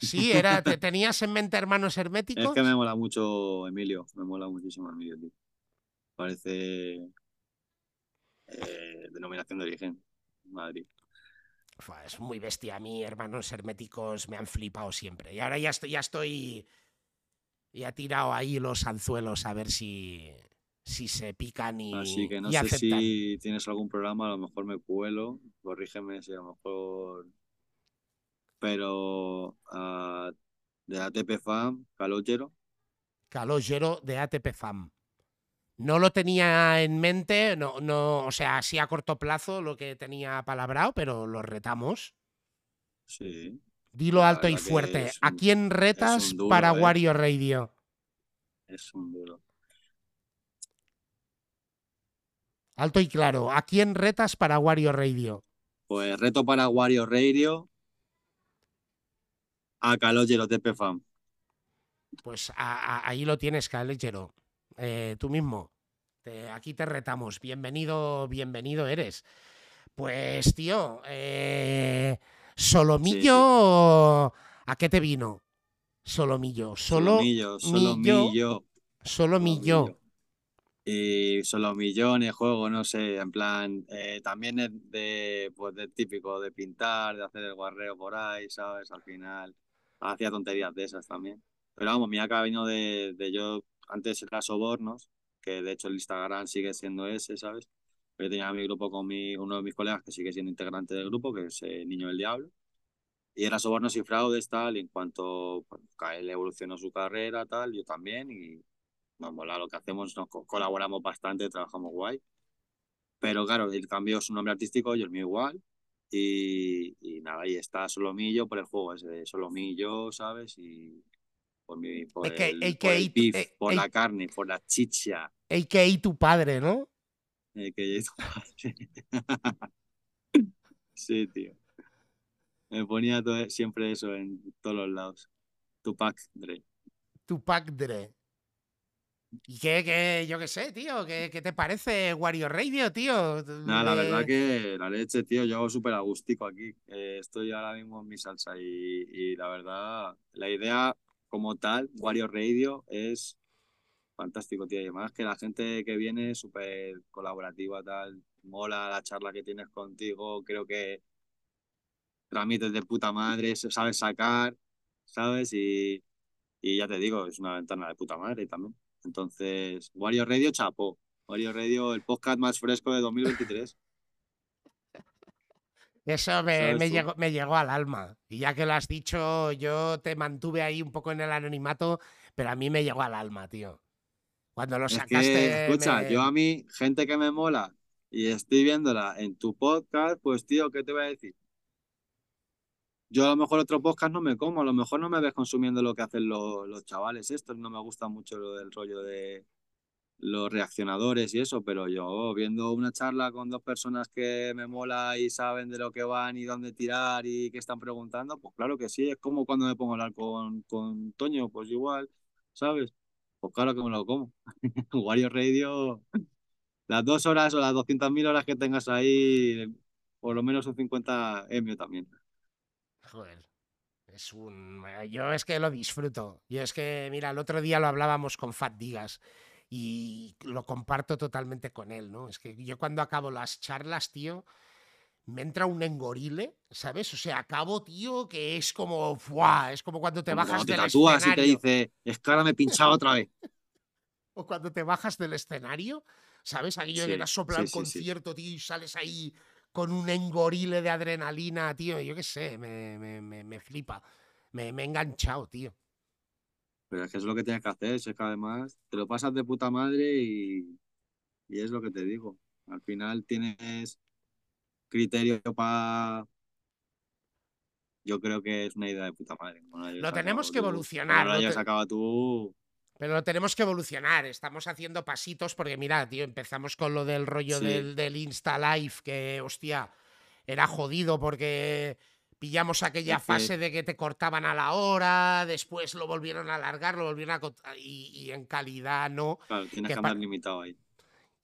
Sí, era, te, tenías en mente hermanos Es herméticos. que me mola mucho Emilio, me mola muchísimo Emilio, tío. Parece eh, denominación de origen, Madrid. Fua, es muy bestia. A mí, hermanos herméticos, me han flipado siempre. Y ahora ya estoy, ya estoy. Ya he tirado ahí los anzuelos a ver si, si se pican y, Así que no y sé aceptan. si tienes algún programa, a lo mejor me cuelo, corrígeme si a lo mejor. Pero ah, de ATP Fan, Calogero, Calogero de ATP FAM. No lo tenía en mente, no, no, o sea, así a corto plazo lo que tenía palabrado, pero lo retamos. sí. Dilo alto y fuerte. ¿A quién retas duro, para ¿eh? Wario Radio? Es un duro. Alto y claro. ¿A quién retas para Wario Radio? Pues reto para Wario Radio a Calogero TP Fan. Pues a- a- ahí lo tienes, Calechero. Eh, tú mismo. Te- aquí te retamos. Bienvenido, bienvenido eres. Pues, tío, eh, Solomillo, ¿a qué te vino? Solomillo, solo, Solomillo, Solomillo. Solomillo. Solomillo. Y Solomillón el juego, no sé, en plan, eh, también es de, pues, de típico de pintar, de hacer el guarreo por ahí, ¿sabes? Al final hacía tonterías de esas también. Pero vamos, mi acá vino de, de yo, antes era Sobornos, que de hecho el Instagram sigue siendo ese, ¿sabes? Yo tenía mi grupo con mi, uno de mis colegas que sigue siendo integrante del grupo, que es eh, Niño del Diablo. Y era sobornos y fraudes, tal, y en cuanto pues, él evolucionó su carrera, tal, yo también, y nos mola lo que hacemos, nos co- colaboramos bastante, trabajamos guay. Pero claro, el cambio es un nombre artístico, yo el mío igual. Y, y nada, y está Solomillo por el juego ese de Solomillo, ¿sabes? Y por, mi, por, Es que- el, es por que el ahí- beef, eh, por la carne, por la chicha. a.k.a. tu padre, ¿no? eh, que *laughs* Sí, tío. Me ponía todo- siempre eso en todos los lados. Tupac, Dre. Tupac Dre. ¿Y qué, qué, yo qué sé, tío? ¿Qué, qué te parece Wario Radio, tío? Nada, la verdad que la leche, tío, yo hago súper agustico aquí. Eh, estoy ahora mismo en mi salsa y, y la verdad, la idea como tal, Wario Radio, es fantástico, tío. Y además que la gente que viene es súper colaborativa, tal. Mola la charla que tienes contigo. Creo que transmites de puta madre, sabes sacar, ¿sabes? Y, y ya te digo, es una ventana de puta madre también. Entonces, Wario Radio chapó. Wario Radio, el podcast más fresco de 2023. *laughs* Eso me, ¿Sabes me llegó, me llegó al alma. Y ya que lo has dicho, yo te mantuve ahí un poco en el anonimato, pero a mí me llegó al alma, tío. Cuando lo Es sacaste. que, escucha, me- yo a mí, gente que me mola y estoy viéndola en tu podcast, pues tío, ¿qué te voy a decir? Yo a lo mejor otro podcast no me como, a lo mejor no me ves consumiendo lo que hacen los, los chavales estos, no me gusta mucho lo del rollo de los reaccionadores y eso, pero yo viendo una charla con dos personas que me mola y saben de lo que van y dónde tirar y qué están preguntando, pues claro que sí, es como cuando me pongo a hablar con, con Toño, pues igual, ¿sabes? Pues claro que me lo como. *laughs* Wario Radio, las dos horas o las 200.000 horas que tengas ahí, por lo menos un 50 es mío también. Joder. Es un. Yo es que lo disfruto. Yo es que, mira, el otro día lo hablábamos con Fat Digas y lo comparto totalmente con él, ¿no? Es que yo cuando acabo las charlas, tío, me entra un engorile, ¿sabes? O sea, acabo, tío, que es como. ¡Fua! Es como cuando te Como bajas cuando te del tatúas y te escenario. dice, es que ahora me he pinchado otra vez. *laughs* O cuando te bajas del escenario, ¿sabes? Aquello de Sí, te soplado sí, el sí, sí. concierto, tío, y sales ahí con un engorile de adrenalina, tío. Yo qué sé, me, me, me, me flipa. Me, me he enganchado, tío. Pero es que es lo que tienes que hacer, es que además te lo pasas de puta madre y, y es lo que te digo. Al final tienes criterio para... Yo creo que es una idea de puta madre. Lo tenemos que evolucionar, Como lo hayas sacado tú. Pero lo tenemos que evolucionar. Estamos haciendo pasitos porque, mira, tío, empezamos con lo del rollo Sí. del, del Insta Live, que, hostia, era jodido porque pillamos aquella fase de que te cortaban a la hora, después lo volvieron a alargar, lo volvieron a... cont- Y, y en calidad no. Claro, tienes Que que limitado ahí.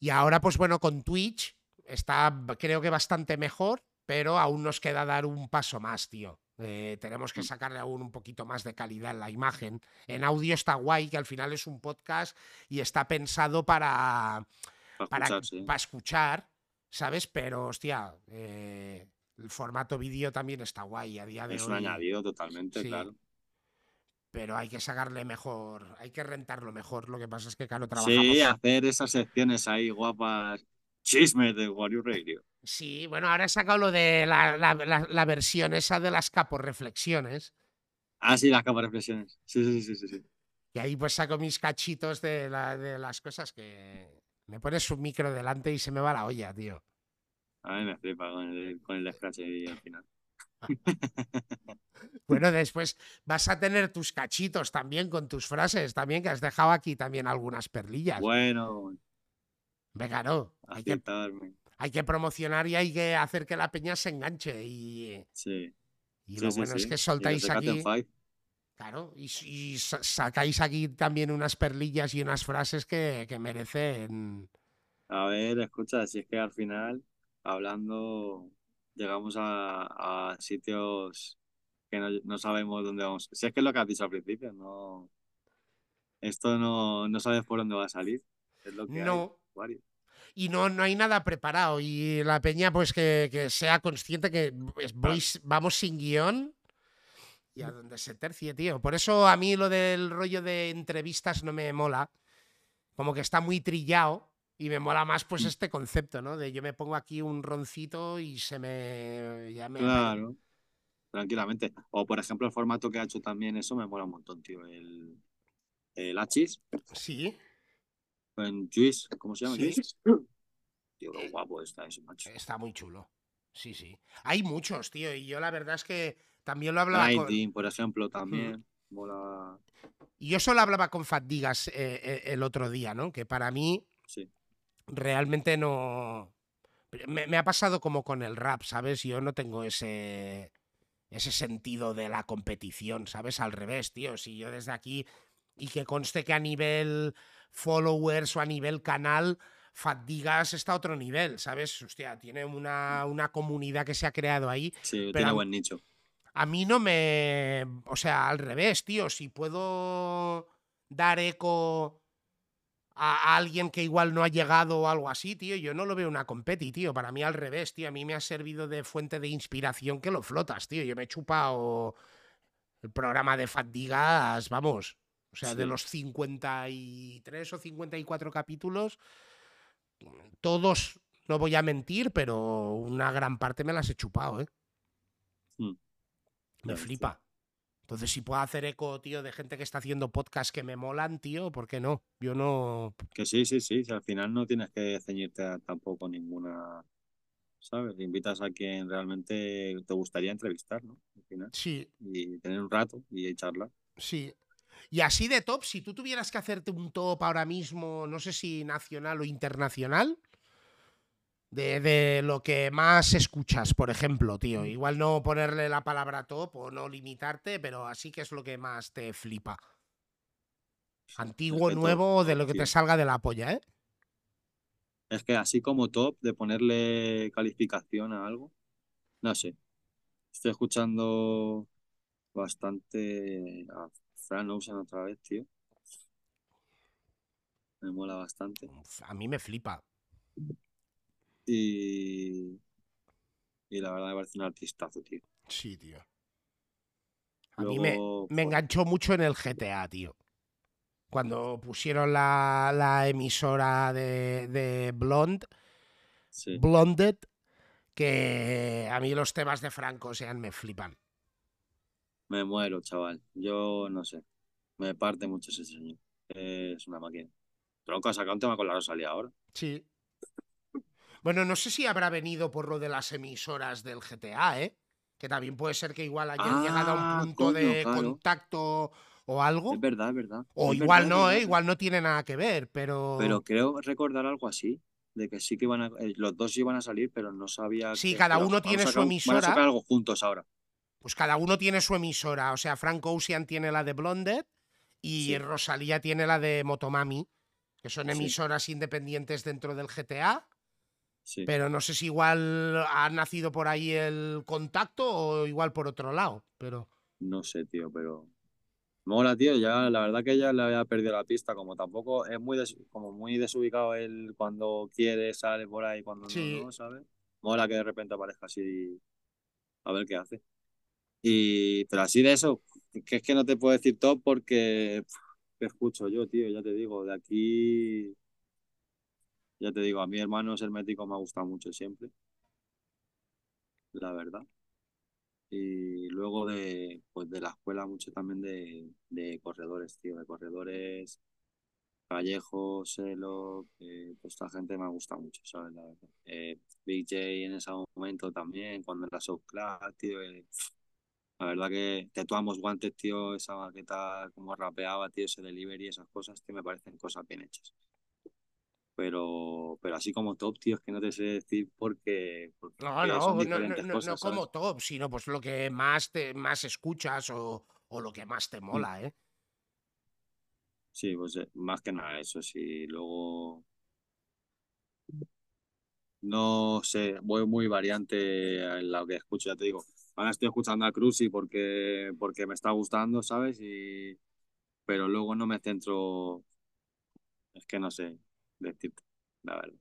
Y ahora, pues bueno, con Twitch está, creo que bastante mejor, pero aún nos queda dar un paso más, tío. Eh, tenemos que Mm. sacarle aún un poquito más de calidad en la imagen. En audio está guay, que al final es un podcast y está pensado para, Para para, escuchar, sí. para escuchar, ¿sabes? Pero, hostia, eh, el formato vídeo también está guay a día de Es un hoy. añadido totalmente, Sí. claro. Pero hay que sacarle mejor, hay que rentarlo mejor. Lo que pasa es que, claro, trabajamos. Sí, hacer esas secciones ahí guapas. Chismes de Wario Radio. Sí, bueno, ahora he sacado lo de la, la- la- la versión esa de las capos reflexiones. Ah, sí, las capas reflexiones. Sí, sí, sí, sí, sí. Y ahí pues saco mis cachitos de, la- de las cosas que me pones un micro delante y se me va la olla, tío. A mí me flipa con el, con el scratch ahí al final. *laughs* Bueno, después vas a tener tus cachitos también con tus frases, también que has dejado aquí también algunas perlillas. Bueno, Venga, no. Hay que. Hay que promocionar y hay que hacer que la peña se enganche. Y, Sí. y sí, lo sí, bueno es que soltáis aquí. Claro, y, sacáis aquí también unas perlillas y unas frases que, que merecen. A ver, escucha, si es que al final, hablando, llegamos a, a sitios que no, no sabemos dónde vamos. Si es que es lo que has dicho al principio, no. Esto no, no sabes por dónde va a salir. Es lo que hay, No. Wario. Y no, no hay nada preparado. Y la peña, pues que, que sea consciente que vais- vamos sin guion y a donde se tercie, tío. Por eso a mí lo del rollo de entrevistas no me mola. Como que está muy trillado. Y me mola más Mm. pues este concepto, ¿no? De yo me pongo aquí un roncito y se me... Ya me Claro, tranquilamente. O por ejemplo, el formato que ha hecho también, eso me mola un montón, tío. El, el Hachis, Sí, en Juice, ¿cómo se llama? Sí. *clears throat* Tío, qué guapo está eso, macho. está muy chulo. Sí, sí. Hay muchos, tío. Y yo la verdad es que también lo hablaba con... Lighting, por ejemplo, también. Mola. Y yo solo hablaba con Fatigas el otro día, ¿no? Que para mí Sí. realmente no. Me, me ha pasado como con el rap, ¿sabes? Yo no tengo ese. ese sentido de la competición, ¿sabes? Al revés, tío. Si yo desde aquí. Y que conste que a nivel followers o a nivel canal. Fatigas está a otro nivel, ¿sabes? Hostia, tiene una, una comunidad que se ha creado ahí Sí, Pero tiene buen nicho. a mí no me. O sea, al revés, tío. Si puedo dar eco a alguien que igual no ha llegado o algo así, tío, yo no lo veo una competi, tío. Para mí al revés, tío. A mí me ha servido de fuente de inspiración que lo flotas, tío. Yo me he chupado El programa de Fatigas, vamos. O sea, de los 53 o 54 capítulos, todos, no voy a mentir, pero una gran parte me las he chupado, ¿eh? Mm. Me flipa. Entonces, si puedo hacer eco, tío, de gente que está haciendo podcasts que me molan, tío, ¿por qué no? Yo no. Que sí, sí, sí. si al final no tienes que ceñirte a tampoco ninguna, ¿sabes? Invitas a quien realmente te gustaría entrevistar, ¿no? Al final. Sí, Y tener un rato y charlar. sí. Y así de top, si tú tuvieras que hacerte un top ahora mismo, no sé si nacional o internacional, de, de lo que más escuchas, por ejemplo, tío. Igual no ponerle la palabra top o no limitarte, pero así que es lo que más te flipa. Antiguo, que top, nuevo, de lo que te salga de la polla, ¿eh? Es que así como top de ponerle calificación a algo, no sé. Estoy escuchando bastante a Fran Ocean otra vez, tío. Me mola bastante. A mí me flipa. Y, y la verdad me parece un artistazo, tío. Sí, tío. A mí me, me pues, enganchó mucho en el GTA, tío. Cuando pusieron la, la emisora de, de Blonde, sí. Blonded, que a mí los temas de Franco sean me flipan. Me muero, chaval. Yo no sé. Me parte mucho ese señor. Es una máquina. Tronco ha sacado un tema con la Rosalía ahora. Sí. Bueno, no sé si habrá venido por lo de las emisoras del GTA, ¿eh? Que también puede ser que igual hayan llegado a Ah, un punto coño, de claro. contacto o algo. Es verdad, es verdad. O Es igual verdad, no, ¿eh? Igual no tiene nada que ver, pero... Pero creo recordar algo así. De que sí que iban a. eh, Los dos iban a salir, pero no sabía. Sí, que- cada uno tiene su sacar- Van a emisora. sacar algo juntos ahora. Pues cada uno tiene su emisora. O sea, Frank Ocean tiene la de Blonded y Sí. Rosalía tiene la de Motomami, que son Sí. emisoras independientes dentro del GTA. Sí. Pero no sé si igual ha nacido por ahí el contacto o igual por otro lado. Pero No sé, tío, pero. Mola, tío. Ya, la verdad que ya le había perdido la pista. Como tampoco es muy, des- como muy desubicado él cuando quiere, sale por ahí, cuando Sí. no, no, ¿sabes? Mola que de repente aparezca así. A ver qué hace. Y, pero así de eso, que es que no te puedo decir top porque. ¿Qué escucho yo, tío? Ya te digo, de aquí. Ya te digo, a mi hermano hermético me ha gustado mucho siempre. La verdad. Y luego de, pues de la escuela mucho también de, de corredores, tío, de corredores, Callejo, Selo, pues esta gente me gusta mucho, ¿sabes? La verdad. Eh, Big J en ese momento también, cuando era South Class, tío, eh, la verdad que Tetuamos Guantes, tío, esa maqueta, como rapeaba, tío, ese delivery, esas cosas, tío, me parecen cosas bien hechas. Pero, pero así como top, tío, es que no te sé decir porque, porque no, no, son no, no, no- cosas, no ¿sabes? como top, sino pues lo que más te más escuchas o, o lo que más te Mm. mola, ¿eh? Sí, pues eh, más que nada eso, sí. Luego, no sé, voy muy variante en lo que escucho, ya te digo. Ahora estoy escuchando a Cruzy porque, porque me está gustando, ¿sabes? Y, pero luego no me centro, es que no sé decirte, la verdad.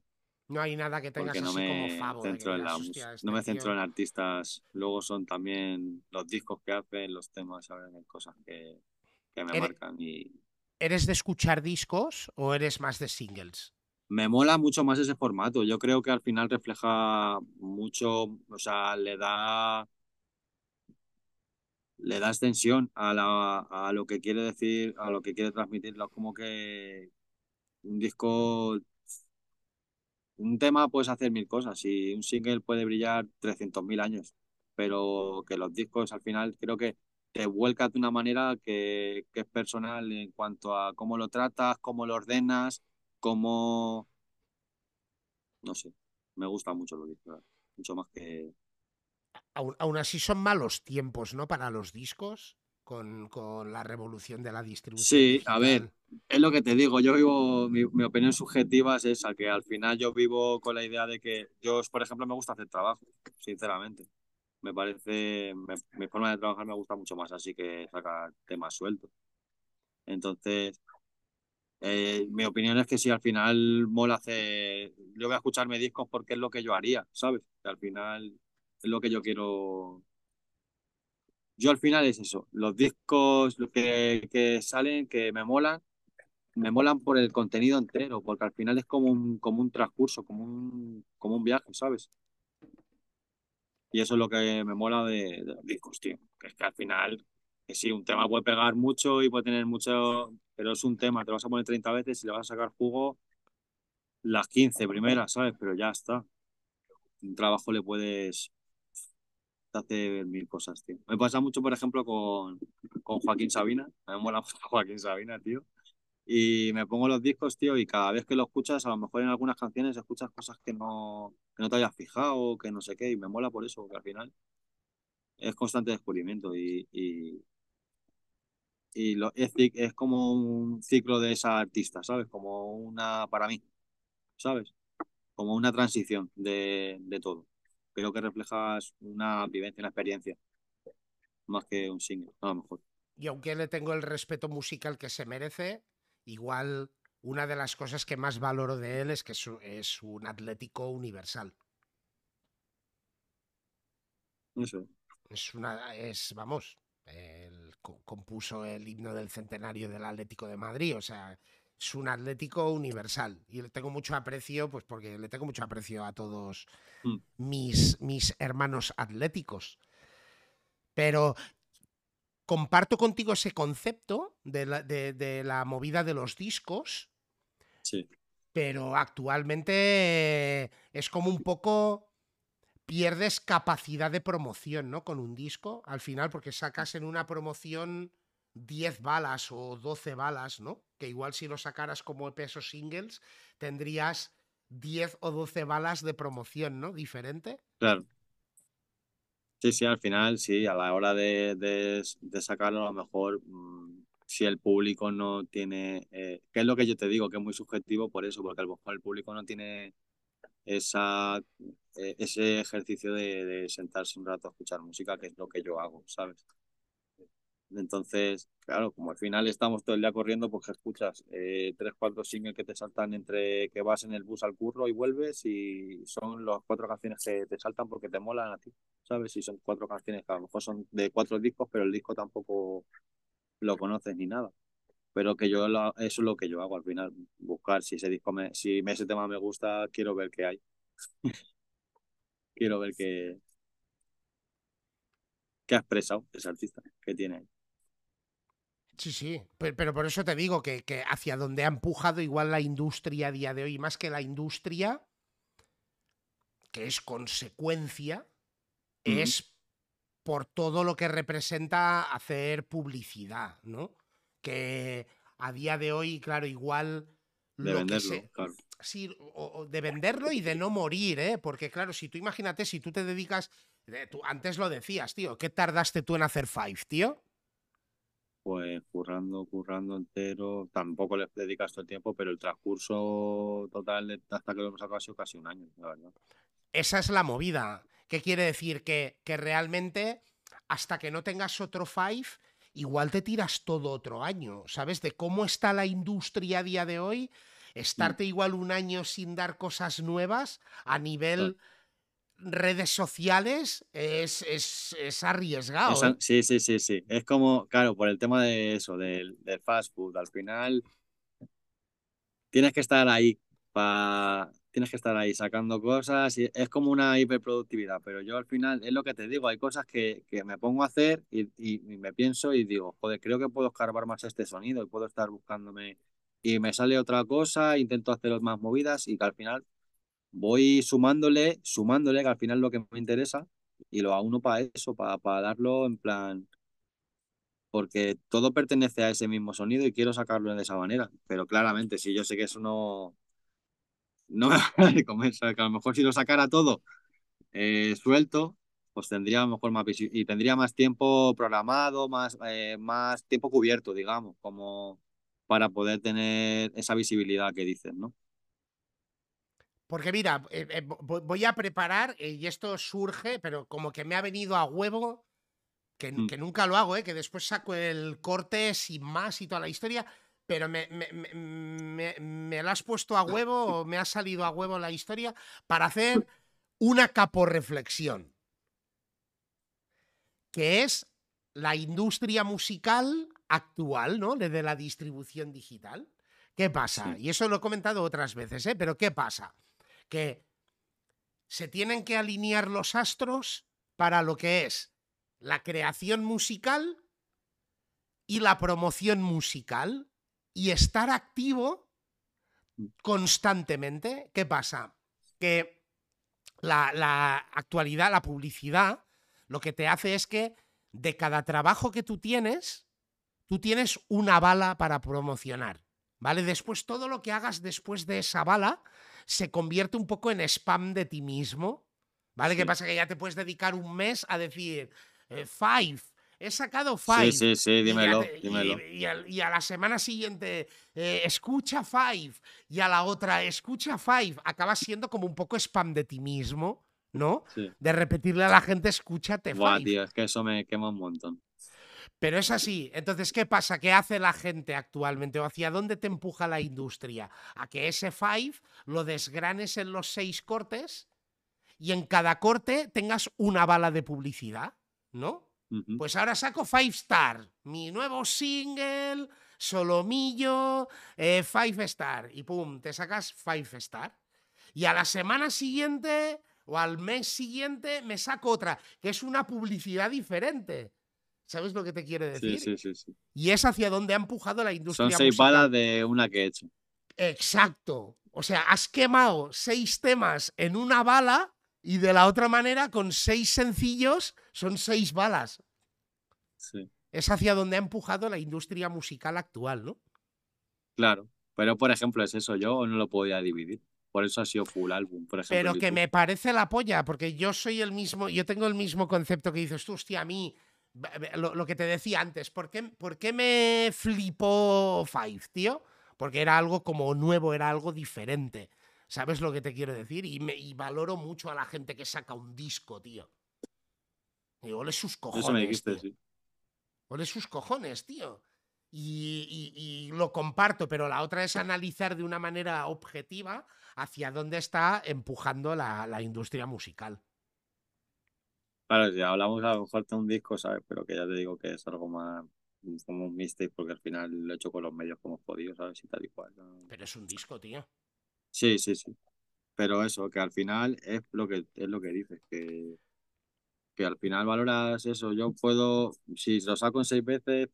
No hay nada que tengas no así como me favo de que centro en la "Hostia, este no me tío". centro en artistas. Luego son también los discos que hacen, los temas, ¿sabes? Cosas que, que me Eres- marcan y, ¿Eres de escuchar discos o eres más de singles? Me mola mucho más ese formato. Yo creo que al final refleja mucho, o sea, le da, le da extensión a, la, a lo que quiere decir, a lo que quiere transmitirlo. Como que un disco, un tema puedes hacer mil cosas y un single puede brillar 300.000 años, pero que los discos al final creo que te vuelcas de una manera que, que es personal en cuanto a cómo lo tratas, cómo lo ordenas, cómo no sé, me gusta mucho lo discos, mucho más que... Aún, aún así son malos tiempos, ¿no? Para los discos, con, con la revolución de la distribución. Sí, a ver, digital. es lo que te digo, yo vivo, mi, mi opinión subjetiva es esa, que al final yo vivo con la idea de que yo, por ejemplo, me gusta hacer trabajo, sinceramente. Me parece, me- mi forma de trabajar me gusta mucho más así que sacar temas sueltos. Entonces, eh, mi opinión es que si al final mola hacer, yo voy a escucharme discos porque es lo que yo haría, ¿sabes? Que al final es lo que yo quiero yo al final es eso, los discos que, que salen, que me molan, me molan por el contenido entero, porque al final es como un, como un transcurso, como un, como un viaje, ¿sabes? Y eso es lo que me mola de, los discos, tío. Que es que al final, que sí, un tema puede pegar mucho y puede tener mucho, pero es un tema, te vas a poner 30 veces y le vas a sacar jugo las 15 primeras, ¿sabes? Pero ya está. Un trabajo le puedes hacer mil cosas, tío. Me pasa mucho, por ejemplo, con, con Joaquín Sabina. Me mola *laughs* mucho Joaquín Sabina, tío. Y me pongo los discos, tío, y cada vez que lo escuchas, a lo mejor en algunas canciones escuchas cosas que no, que no te hayas fijado, que no sé qué, y me mola por eso, porque al final es constante descubrimiento y, y, y es, es como un ciclo de esa artista, ¿sabes? Como una, para mí, ¿sabes? Como una transición de, de todo. Creo que reflejas una vivencia, una experiencia, más que un single, a lo mejor. Y aunque le tengo el respeto musical que se merece, igual una de las cosas que más valoro de él es que es, un atlético universal. Eso. Es una, es, vamos, él compuso el himno del centenario del Atlético de Madrid, o sea, es un atlético universal y le tengo mucho aprecio, pues porque le tengo mucho aprecio a todos Mm. mis, mis hermanos atléticos. Pero comparto contigo ese concepto de la, de, de la movida de los discos, Sí. pero actualmente es como un poco pierdes capacidad de promoción, ¿no? Con un disco, al final, porque sacas en una promoción 10 balas o 12 balas, ¿no? Que igual si lo sacaras como EPs o singles, tendrías 10 o 12 balas de promoción, ¿no? Diferente. Claro. Sí, sí, al final, sí, a la hora de, de, de sacarlo, a lo mejor, mmm, si el público no tiene, eh, que es lo que yo te digo, que es muy subjetivo por eso, porque a lo mejor el público no tiene esa, eh, ese ejercicio de, de, sentarse un rato a escuchar música, que es lo que yo hago, ¿sabes? Entonces, claro, como al final estamos todo el día corriendo, pues escuchas eh, tres, cuatro singles que te saltan entre que vas en el bus al curro y vuelves y son las cuatro canciones que te saltan porque te molan a ti, ¿sabes? Y son cuatro canciones que a lo mejor son de cuatro discos, pero el disco tampoco lo conoces ni nada. Pero que yo, lo, eso es lo que yo hago al final, buscar si ese disco, me, si ese tema me gusta, quiero ver qué hay. *laughs* quiero ver qué, qué ha expresado ese artista, qué tiene ahí. Sí, sí, pero, pero, por eso te digo que, que, hacia donde ha empujado igual la industria a día de hoy, más que la industria, que es consecuencia, mm. es por todo lo que representa hacer publicidad, ¿no? Que a día de hoy, claro, igual... De lo venderlo, que se, claro. Sí, o, o de venderlo y de no morir, ¿eh? Porque claro, si tú imagínate, si tú te dedicas... Tú antes lo decías, tío, ¿qué tardaste tú en hacer Five, tío? Pues currando, currando entero, tampoco les dedicas todo el tiempo, pero el transcurso total hasta que lo hemos sacado ha sido casi un año, la verdad. Esa es la movida. ¿Qué quiere decir? Que, que realmente hasta que no tengas otro Five, igual te tiras todo otro año, ¿sabes? De cómo está la industria a día de hoy, estarte mm. igual un año sin dar cosas nuevas a nivel... redes sociales es, es, es arriesgado. ¿eh? Sí, sí, sí, sí. Es como, claro, por el tema de eso, del, del fast food, al final tienes que estar ahí para tienes que estar ahí sacando cosas y es como una hiperproductividad, pero yo al final es lo que te digo, hay cosas que, que me pongo a hacer y, y, y, me pienso y digo, joder, creo que puedo escarbar más este sonido y puedo estar buscándome y me sale otra cosa, intento hacer más movidas y que al final voy sumándole, sumándole, que al final lo que me interesa, y lo hago uno para eso, para, para darlo en plan. Porque todo pertenece a ese mismo sonido y quiero sacarlo de esa manera. Pero claramente, si yo sé que eso no. No me *laughs* a que a lo mejor si lo sacara todo eh, suelto, pues tendría a lo mejor más y tendría más tiempo programado, más, eh, más tiempo cubierto, digamos, como para poder tener esa visibilidad que dices, ¿no? Porque mira, eh, eh, voy a preparar, eh, y esto surge, pero como que me ha venido a huevo, que, mm. que, nunca lo hago, que después saco el corte sin más y toda la historia, pero me, me, me, me, la has puesto a huevo *laughs* o me ha salido a huevo la historia para hacer una caporreflexión. Que es la industria musical actual, ¿no? De la distribución digital. ¿Qué pasa? Y eso lo he comentado otras veces, ¿eh? Pero ¿qué pasa? Que se tienen que alinear los astros para lo que es la creación musical y la promoción musical y estar activo constantemente. ¿Qué pasa? Que la, actualidad, la publicidad, lo que te hace es que de cada trabajo que tú tienes, tú tienes una bala para promocionar. ¿Vale? Después todo lo que hagas después de esa bala se convierte un poco en spam de ti mismo. ¿Vale? ¿Qué pasa? Que ya te puedes dedicar un mes a decir, eh, five, he sacado Five. Sí, sí, sí, dímelo, y dímelo. Y, a, la semana siguiente, eh, escucha Five. Y a la otra, escucha Five. Acabas siendo como un poco spam de ti mismo, ¿no? De repetirle a la gente, escúchate Buah, tío, es que eso me quema un montón. Pero es así. Entonces, ¿qué pasa? ¿Qué hace la gente actualmente? ¿O hacia dónde te empuja la industria? A que ese Five lo desgranes en los seis cortes y en cada corte tengas una bala de publicidad, ¿no? Pues ahora saco Five Star, mi nuevo single, Solomillo, eh, Five Star. Y pum, te sacas Five Star. Y a la semana siguiente o al mes siguiente me saco otra, que es una publicidad diferente. ¿Sabes lo que te quiere decir? Sí, sí, sí. Y es hacia donde ha empujado la industria. Son seis balas de una que he hecho. Exacto. O sea, has quemado seis temas en una bala y de la otra manera, con seis sencillos, son seis balas. Sí. Es hacia donde ha empujado la industria musical actual, ¿no? Claro, pero por ejemplo es eso, yo no lo podía dividir. Por eso ha sido full álbum, por ejemplo. Pero que me parece la polla, porque yo soy el mismo, yo tengo el mismo concepto que dices tú, hostia, a mí, lo, que te decía antes, ¿por qué, ¿por qué me flipó Five, tío? Porque era algo como nuevo, era algo diferente. ¿Sabes lo que te quiero decir? Y, me, valoro mucho a la gente que saca un disco, tío. Y ole sus cojones. Eso me dijiste, sí. Ole sus cojones, tío. Y, lo comparto, pero la otra es analizar de una manera objetiva hacia dónde está empujando la, industria musical. Claro, si hablamos a lo mejor de un disco, ¿sabes? Pero que ya te digo que es algo más como un mistake porque al final lo he hecho con los medios como podido, ¿sabes? Y tal y cual. Pero es un disco, tío. Sí, sí, sí. Pero eso, que al final es lo que es lo que dices, que, que al final valoras eso. Yo puedo, si lo saco en seis veces,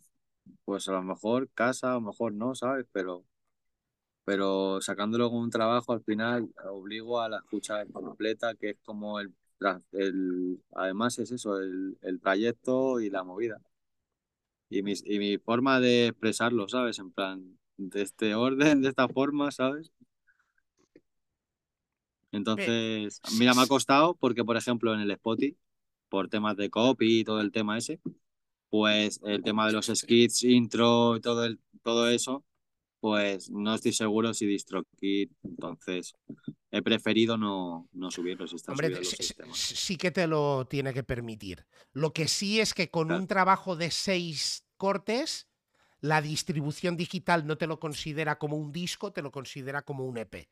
pues a lo mejor casa, a lo mejor no, ¿sabes? Pero, pero sacándolo con un trabajo, al final obligo a la escucha completa, que es como el, el además es eso, el, el trayecto y la movida. Y mi, y mi forma de expresarlo, ¿sabes? En plan, de este orden, de esta forma, ¿sabes? Entonces, mira, me ha costado porque, por ejemplo, en el Spotify, por temas de copy y todo el tema ese, pues el tema de los skits, intro y todo, el, todo eso, pues no estoy seguro si DistroKid, entonces he preferido no, no subirlos. Hombre, sí, que te lo tiene que permitir. Lo que sí es que con un trabajo de seis cortes, la distribución digital no te lo considera como un disco, te lo considera como un EP.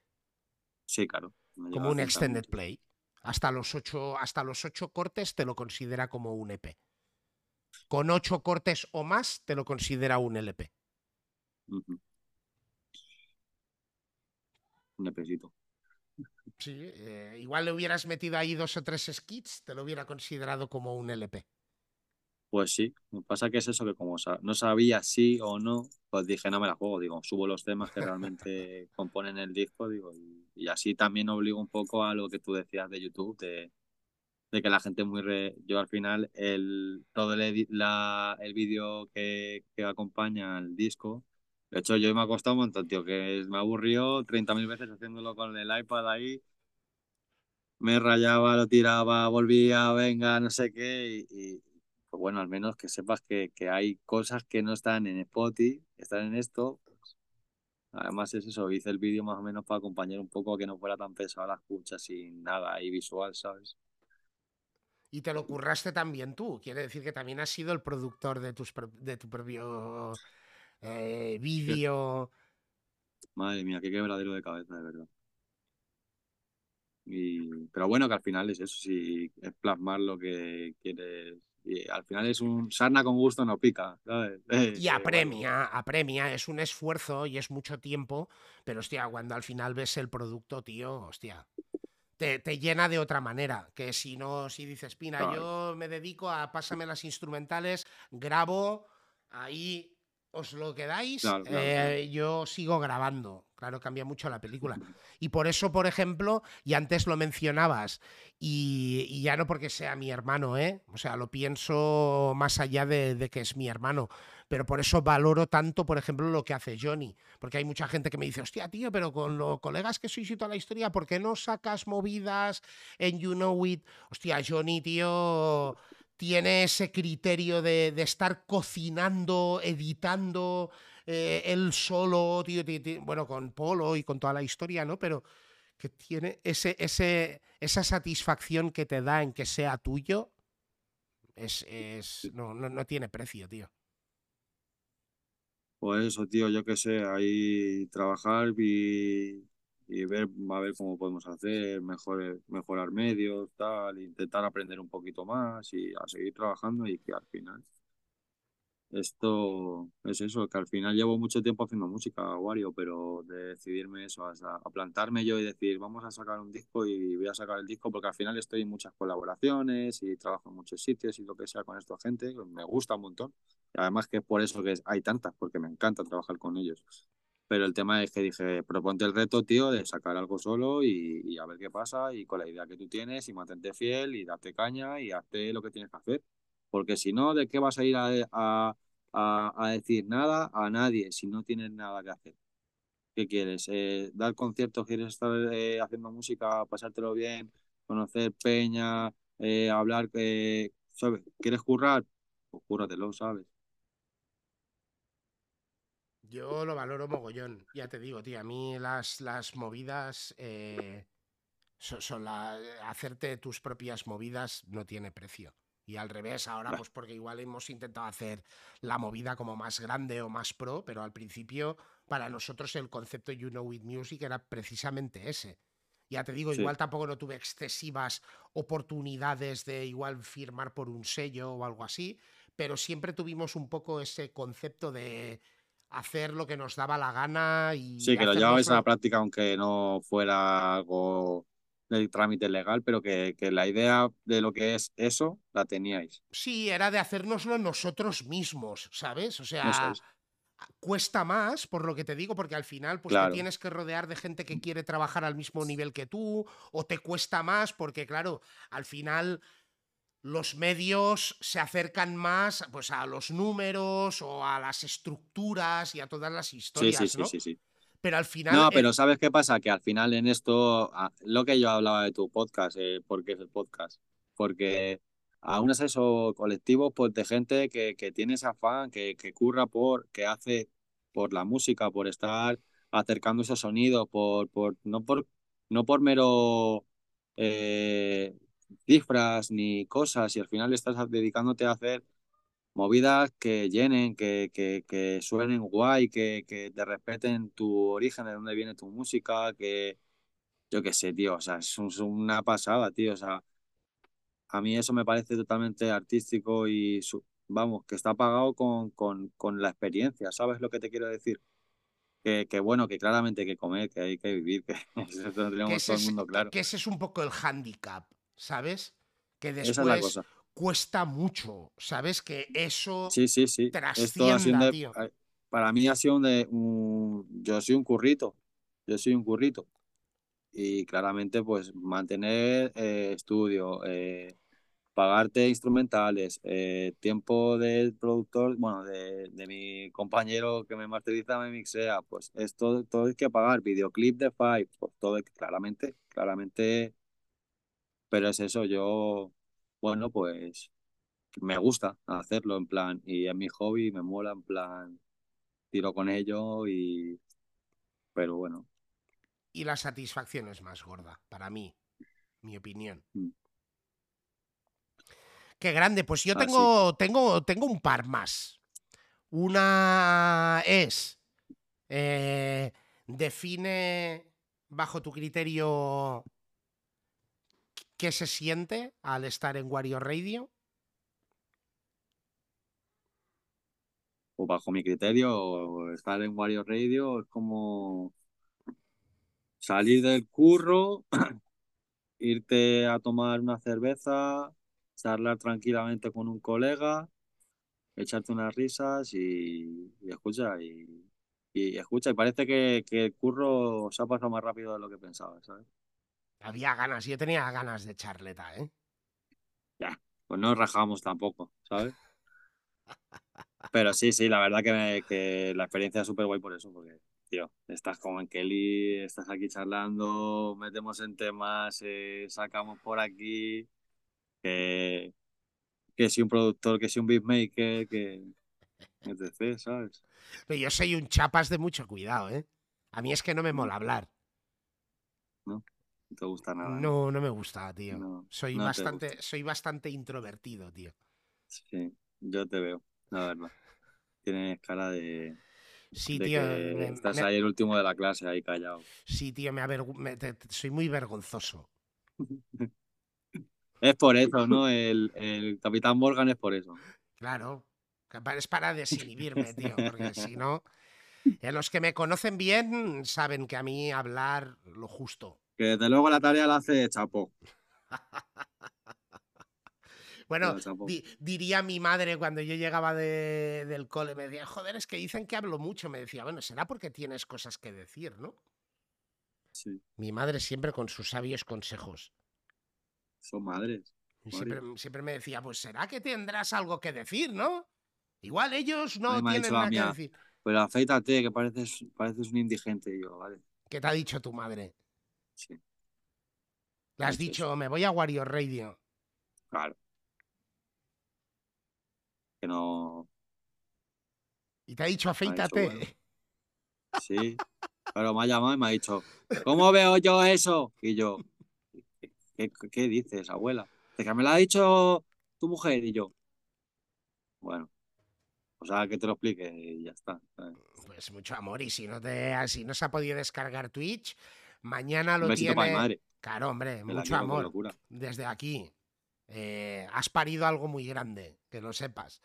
Sí, claro como un extended play. Hasta los, ocho, hasta los ocho cortes te lo considera como un EP. Con ocho cortes o más te lo considera un LP. Un EPcito. Sí, eh, igual le hubieras metido ahí dos o tres skits, te lo hubiera considerado como un LP. Pues sí, lo que pasa que es eso que como no sabía si o no, pues dije, no me la juego, digo, subo los temas que realmente *laughs* componen el disco, digo, y, así también obligo un poco a lo que tú decías de YouTube, de, que la gente muy... Re... Yo al final, el, todo el, la, el vídeo que, que acompaña al disco, de hecho yo me ha costado un montón, tío, que me aburrió 30.000 veces haciéndolo con el iPad ahí, me rayaba, lo tiraba, volvía, venga, no sé qué, y pues bueno, al menos que sepas que, hay cosas que no están en Spotify, están en esto. Además es eso, hice el vídeo más o menos para acompañar un poco a que no fuera tan pesado la escucha sin nada ahí visual, ¿sabes? Y te lo curraste también tú, quiere decir que también has sido el productor de, tus, de tu propio eh, vídeo. Madre mía, qué quebradero de cabeza, de verdad. Y, pero bueno, que al final es eso, si es plasmar lo que quieres y al final es un sarna con gusto no pica, ¿sabes? *laughs* Y apremia, apremia, es un esfuerzo y es mucho tiempo, pero hostia, cuando al final ves el producto, tío, hostia, te, llena de otra manera. Que si no, si dices, Pina, yo me dedico a pásame las instrumentales, grabo, ahí os lo quedáis, eh, yo sigo grabando. Claro, cambia mucho la película. Y por eso, por ejemplo, y antes lo mencionabas, y, ya no porque sea mi hermano, ¿eh? O sea, lo pienso más allá de, que es mi hermano. Pero por eso valoro tanto, por ejemplo, lo que hace Johnny. Porque hay mucha gente que me dice, hostia, tío, pero con los colegas que sois y toda la historia, ¿por qué no sacas movidas en You Know It? Hostia, Johnny, tío tiene ese criterio de, estar cocinando, editando eh, él solo, tío, bueno, con Polo y con toda la historia, ¿no? Pero que tiene ese, ese, esa satisfacción que te da en que sea tuyo, es, es no, no, no tiene precio, tío. Pues eso, tío, yo qué sé, ahí trabajar y y ver, a ver cómo podemos hacer, mejor, mejorar medios, tal, intentar aprender un poquito más y a seguir trabajando y que al final esto es eso, que al final llevo mucho tiempo haciendo música, Wario, pero de decidirme eso, a plantarme yo y decir, vamos a sacar un disco y voy a sacar el disco porque al final estoy en muchas colaboraciones y trabajo en muchos sitios y lo que sea con esta gente, me gusta un montón. Y además que es por eso que hay tantas, porque me encanta trabajar con ellos. Pero el tema es que dije, proponte el reto, tío, de sacar algo solo y, a ver qué pasa y con la idea que tú tienes y mantente fiel y date caña y hazte lo que tienes que hacer. Porque si no, ¿de qué vas a ir a, a, decir nada a nadie si no tienes nada que hacer? ¿Qué quieres? Eh, ¿Dar conciertos? ¿Quieres estar eh, haciendo música, pasártelo bien, conocer peña, eh, hablar? ¿sabes? ¿Quieres currar? Pues cúrratelo, ¿sabes? Yo lo valoro mogollón, ya te digo, tío. A mí las, las movidas eh, son, la, hacerte tus propias movidas no tiene precio. Y al revés, ahora, pues porque igual hemos intentado hacer la movida como más grande o más pro, pero al principio, para nosotros el concepto You Know With Music era precisamente ese. Ya te digo, igual tampoco no tuve excesivas oportunidades de igual firmar por un sello o algo así, pero siempre tuvimos un poco ese concepto de hacer lo que nos daba la gana y... Sí, que lo llevabais a la práctica aunque no fuera algo del trámite legal, pero que, que, la idea de lo que es eso la teníais. Sí, era de hacérnoslo nosotros mismos, ¿sabes? O sea, cuesta más, por lo que te digo, porque al final pues te tienes que rodear de gente que quiere trabajar al mismo nivel que tú, o te cuesta más porque, claro, al final los medios se acercan más pues, a los números o a las estructuras y a todas las historias, sí, sí, Sí, sí, Pero al final... No, pero ¿sabes qué pasa? Que al final en esto, lo que yo hablaba de tu podcast, eh, porque es el podcast, porque aún es eso colectivo pues, de gente que, que tiene ese afán, que, que curra por, que hace por la música, por estar acercando esos sonidos, por, por, no por, no por mero eh, cifras ni cosas y al final estás dedicándote a hacer movidas que llenen, que, que, que suenen guay, que, que te respeten tu origen, de dónde viene tu música, que yo qué sé, tío, o sea, es, una pasada, tío, o sea, a mí eso me parece totalmente artístico y, vamos, que está pagado con, con, con la experiencia, ¿sabes lo que te quiero decir? Que, que, bueno, que claramente hay que comer, que hay que vivir, *laughs* que eso tenemos todo el mundo claro. Que ese es un poco el hándicap ¿sabes? Que después cuesta mucho, ¿sabes? Que eso sí, sí, sí. trascienda, tío. Para mí ha sido un, yo soy un currito, yo soy un currito. Y claramente, pues, mantener eh, estudio, eh, pagarte instrumentales, eh, tiempo del productor, bueno, de, de, mi compañero que me masteriza, me mixea, pues esto todo hay que pagar, videoclip de Five, pues todo, claramente, claramente pero es eso, yo, bueno, pues me gusta hacerlo en plan, y es mi hobby, me mola en plan, tiro con ello y, pero bueno. Y la satisfacción es más gorda, para mí, mi opinión. Mm. Qué grande, pues yo ah, tengo, tengo, tengo un par más. Una es, eh, define bajo tu criterio qué se siente al estar en Wario Radio. o bajo mi criterio, estar en Wario Radio es como salir del curro, *clears throat* irte a tomar una cerveza, charlar tranquilamente con un colega, echarte unas risas y, y escucha, y, escucha, y parece que, que el curro se ha pasado más rápido de lo que pensaba, ¿sabes? Había ganas, yo tenía ganas de charleta, ¿eh? Ya, pues no rajamos tampoco, ¿sabes? Pero sí, sí, la verdad que, me- que la experiencia es súper guay por eso, porque, tío, estás como en Kelly, estás aquí charlando, metemos en temas, eh, sacamos por aquí, que, que si un productor, que si un beatmaker, que etc, ¿sabes? Pero yo soy un chapas de mucho cuidado, ¿eh? A mí es que no me mola hablar. No te gusta nada. ¿no? No, no me gusta, tío. No, Soy no te bastante, soy bastante introvertido, tío. Sí, yo te veo, la verdad. Tienes cara de, Sí, de tío. me- estás me- ahí el último de la clase, ahí callado. sí, tío, me avergu- me- te- te- soy muy vergonzoso. *laughs* Es por eso, ¿no? El, el Capitán Morgan es por eso. Claro. Es para desinhibirme, *laughs* tío, porque si no. eh, los que me conocen bien saben que a mí hablar lo justo. Que desde luego la tarea la hace Chapo. *laughs* Bueno, di- diría mi madre cuando yo llegaba de- del cole, me decía, joder, es que dicen que hablo mucho. Me decía, bueno, será porque tienes cosas que decir, ¿no? Sí, Mi madre siempre con sus sabios consejos. son madres. Siempre, siempre me decía, pues será que tendrás algo que decir, ¿no? Igual ellos no tienen dicho nada que decir. Pero afeítate, que pareces, pareces un indigente. Y yo, vale, ¿Qué te ha dicho tu madre? Sí, Le has dicho, me voy a Wario Radio. claro. Que no. Y te ha dicho, ha dicho, afeítate. bueno. *laughs* Sí. Pero me ha llamado y me ha dicho, ¿cómo veo yo eso? Y yo, ¿qué, qué- dices, abuela? Que me lo ha dicho tu mujer y yo. Bueno, o sea, que te lo explique y ya está. Pues mucho amor. Y si no, te, si no se ha podido descargar Twitch, mañana lo besito para mi tiene. madre. Claro, hombre, mucho amor. Desde aquí. Eh, has parido algo muy grande, que lo sepas.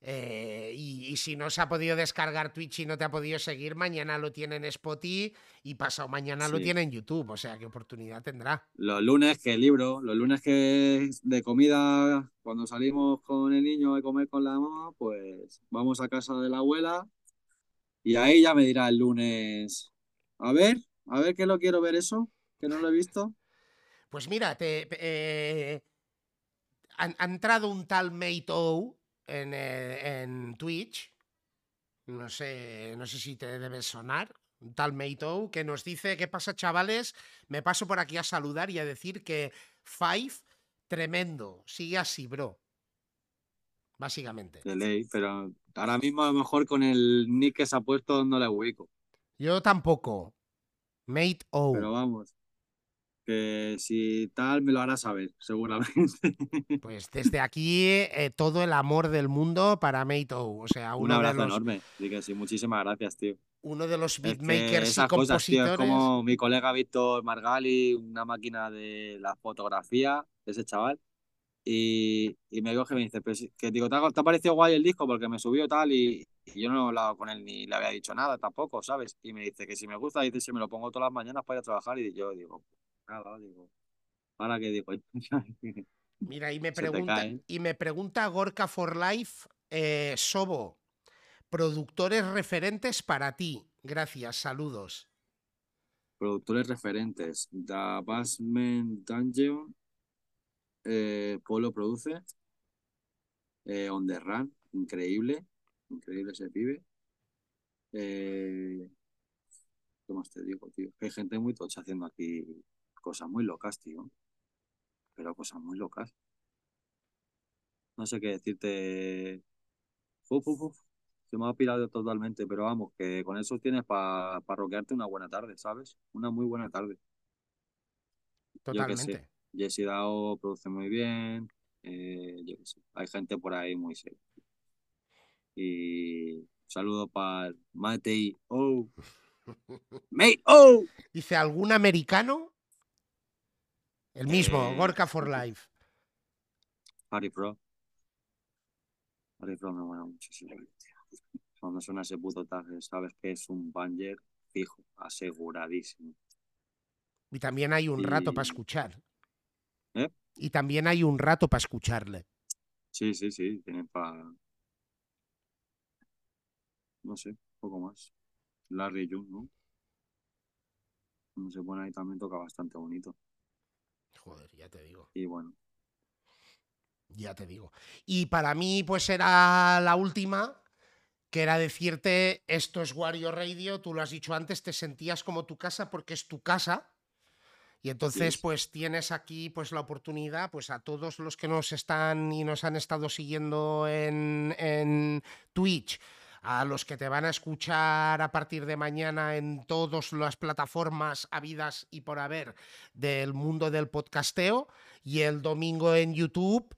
Eh, y, y si no se ha podido descargar Twitch y no te ha podido seguir, mañana lo tiene en Spotify y pasado mañana lo tiene en YouTube. O sea, qué oportunidad tendrá. Los lunes que libro, los lunes que de comida, cuando salimos con el niño a comer con la mamá, pues vamos a casa de la abuela y ahí ya me dirá el lunes, a ver, a ver que lo quiero ver eso, que no lo he visto. Pues mira, te, eh, ha, ha entrado un tal Mate O en, eh, en Twitch. No sé, no sé si te debe sonar. Un tal Mate O que nos dice: ¿Qué pasa, chavales? Me paso por aquí a saludar y a decir que Five, tremendo. Sigue así, bro. Básicamente. De ley, pero ahora mismo a lo mejor con el nick que se ha puesto no le ubico. Yo tampoco. Mate O. Pero vamos, que si tal me lo hará saber, seguramente. *laughs* Pues desde aquí eh, todo el amor del mundo para Mate O. O sea, Un de abrazo los, enorme. Así que sí, muchísimas gracias, tío. uno de los Es que beatmakers y esas cosas, tío, compositores. es como mi colega Víctor Margali, una máquina de la fotografía, ese chaval, y, y me coge y me dice, "Pero si- que digo, ¿te ha, te ha parecido guay el disco? Porque me subió tal y, y yo no he hablado con él ni le había dicho nada tampoco, ¿sabes? Y me dice que si me gusta, dice, si me lo pongo todas las mañanas para ir a trabajar y yo digo, nada, digo, ¿para qué digo? *laughs* Mira, y me pregunta, y me pregunta Gorka for Life, eh, Sobo, productores referentes para ti. Gracias, saludos. Productores referentes, The Basement Dungeon, eh, Polo produce, eh, On The Run, increíble, increíble ese pibe. Eh, ¿qué más te digo, tío? Hay gente muy tocha haciendo aquí cosas muy locas, tío. Pero cosas muy locas. No sé qué decirte. Uf, uf, uf. Se me ha pirado totalmente, pero vamos, que con eso tienes para roquearte una buena tarde, ¿sabes? Una muy buena tarde. Totalmente. Jesse Dao produce muy bien. eh, yo qué sé. Hay gente por ahí muy seria. Y un saludo para Matei O. Mate O. Dice, ¿algún americano? El mismo, Eh, Gorka for Life. Harry Pro. Harry Pro me mola mucho. sí. Cuando suena ese puto tag, sabes que es un banger fijo, aseguradísimo. Y también hay un rato para Y- escuchar. ¿Eh? Y también hay un rato para escucharle. Sí, sí, sí, tienen para... No sé, poco más. Larry June, ¿no? Cuando se pone ahí también toca bastante bonito. Joder, ya te digo. Y bueno, Ya te digo. Y para mí, pues era la última, que era decirte, esto es Wario Radio, tú lo has dicho antes, te sentías como tu casa porque es tu casa. Y entonces, Sí. pues tienes aquí pues la oportunidad, pues a todos los que nos están y nos han estado siguiendo en, en Twitch, a los que te van a escuchar a partir de mañana en todas las plataformas habidas y por haber del mundo del podcasteo, y el domingo en YouTube.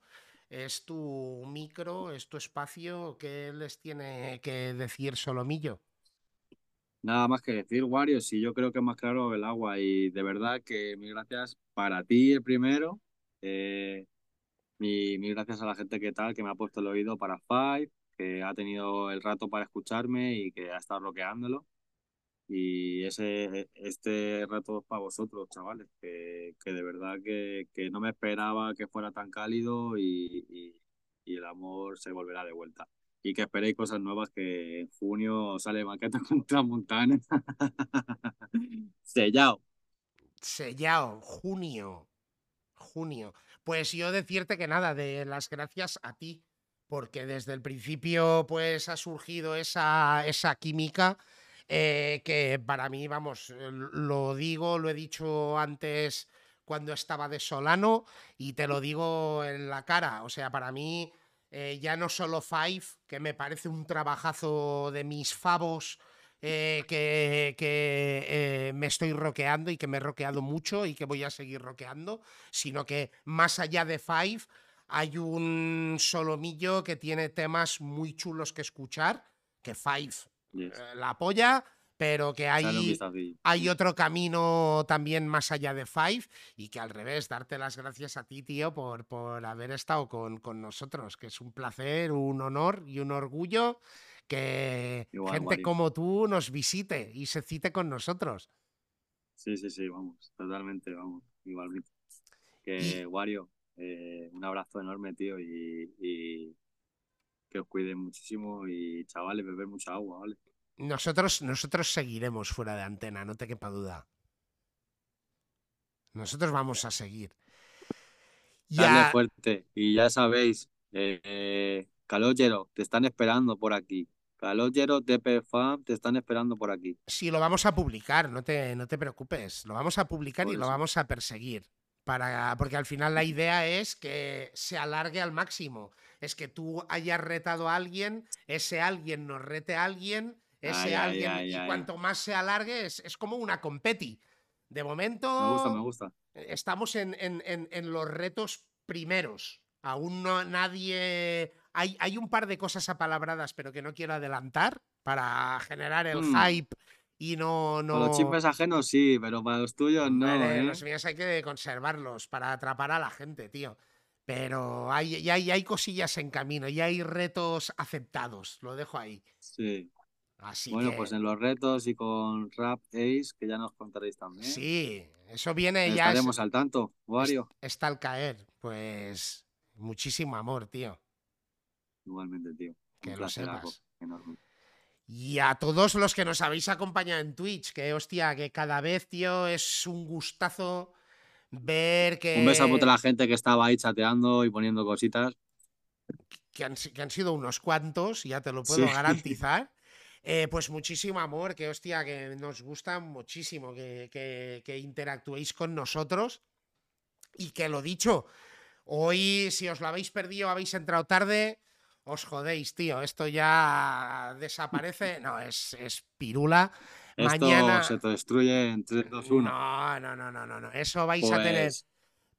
Es tu micro, es tu espacio, ¿qué les tiene que decir Solomillo? nada más que decir, Wario, sí, yo creo que es más claro el agua y de verdad que mil gracias para ti el primero. eh, mi- mil gracias a la gente que tal, que me ha puesto el oído para Five, que ha tenido el rato para escucharme y que ha estado bloqueándolo. Y ese, este rato es para vosotros, chavales, que, que de verdad que, que no me esperaba que fuera tan cálido y, y- y el amor se volverá de vuelta. Y que esperéis cosas nuevas, que en junio sale Maqueta *laughs* contra Montana. *laughs* Sellado. Sellao, junio. Junio. Pues yo decirte que nada, de las gracias a ti, porque desde el principio pues ha surgido esa, esa química eh, que para mí, vamos, eh, lo digo, lo he dicho antes cuando estaba de Solano y te lo digo en la cara, o sea, para mí eh, ya no solo Five, que me parece un trabajazo de mis favos que, que, me estoy roqueando y que me he roqueado mucho y que voy a seguir roqueando, sino que más allá de Five hay un solomillo que tiene temas muy chulos que escuchar, que Five Yes. eh, la apoya, pero que hay, hay otro camino también más allá de Five y que al revés, darte las gracias a ti, tío, por, por haber estado con, con nosotros, que es un placer, un honor y un orgullo que Igual, gente como tú nos visite y se cite con nosotros. Sí, sí, sí, vamos, totalmente, vamos, igualmente. Que, Wario, eh, un abrazo enorme, tío, y, y que os cuiden muchísimo y, chavales, beber mucha agua, ¿vale? Nosotros, nosotros seguiremos fuera de antena, no te quepa duda. Nosotros vamos a seguir. Dale Ya, fuerte. Y ya sabéis, eh, eh, Calogero, te están esperando por aquí. Calogero, TP Fan, te están esperando por aquí. sí, lo vamos a publicar, no te, no te preocupes. Lo vamos a publicar y lo vamos a perseguir. Para, porque al final la idea es que se alargue al máximo. Es que tú hayas retado a alguien, ese alguien nos rete a alguien, ese Ay, alguien, ay, y cuanto más se alargue, es, es como una competi. De momento. Me gusta, me gusta. estamos en, en- en- en los retos primeros. Aún no nadie. Hay, hay un par de cosas apalabradas, pero que no quiero adelantar para generar el Mm. hype y no. no... Para los chismes ajenos sí, pero para los tuyos no, ¿eh? Los míos hay que conservarlos para atrapar a la gente, tío. Pero hay, ya, hay, hay cosillas en camino, ya hay retos aceptados. Lo dejo ahí. Sí. Así Bueno, que. pues en los retos y con Rap Ace, que ya nos contaréis también. Sí, eso viene ya. es- Estaremos al tanto, Wario. está al caer. Pues. Muchísimo amor, tío. Igualmente, tío. Que lo sepas. enorme. Y a todos los que nos habéis acompañado en Twitch, que hostia, que cada vez, tío, es un gustazo ver que, Un beso a toda la gente que estaba ahí chateando y poniendo cositas. que, han, que han sido unos cuantos, ya te lo puedo Sí. garantizar. Eh, pues muchísimo amor, que hostia, que nos gusta muchísimo que, que- que interactuéis con nosotros. Y que lo dicho, hoy si os lo habéis perdido, habéis entrado tarde, os jodéis, tío. Esto ya desaparece. *laughs* No, es, es pirula. Esto Mañana. se te destruye en 3, 2, 1. No, no, no, no, no, no. Eso vais a tener. Pues,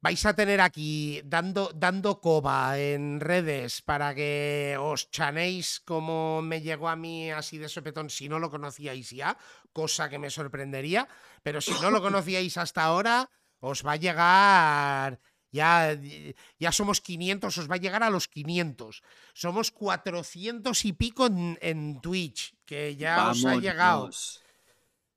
Vais a tener aquí dando, dando coba en redes para que os chanéis como me llegó a mí así de sopetón si no lo conocíais ya, cosa que me sorprendería, pero si no lo *laughs* conocíais hasta ahora, os va a llegar Ya, ya somos 500, os va a llegar a los 500. Somos 400 y pico en, en Twitch, que ya os ha llegado.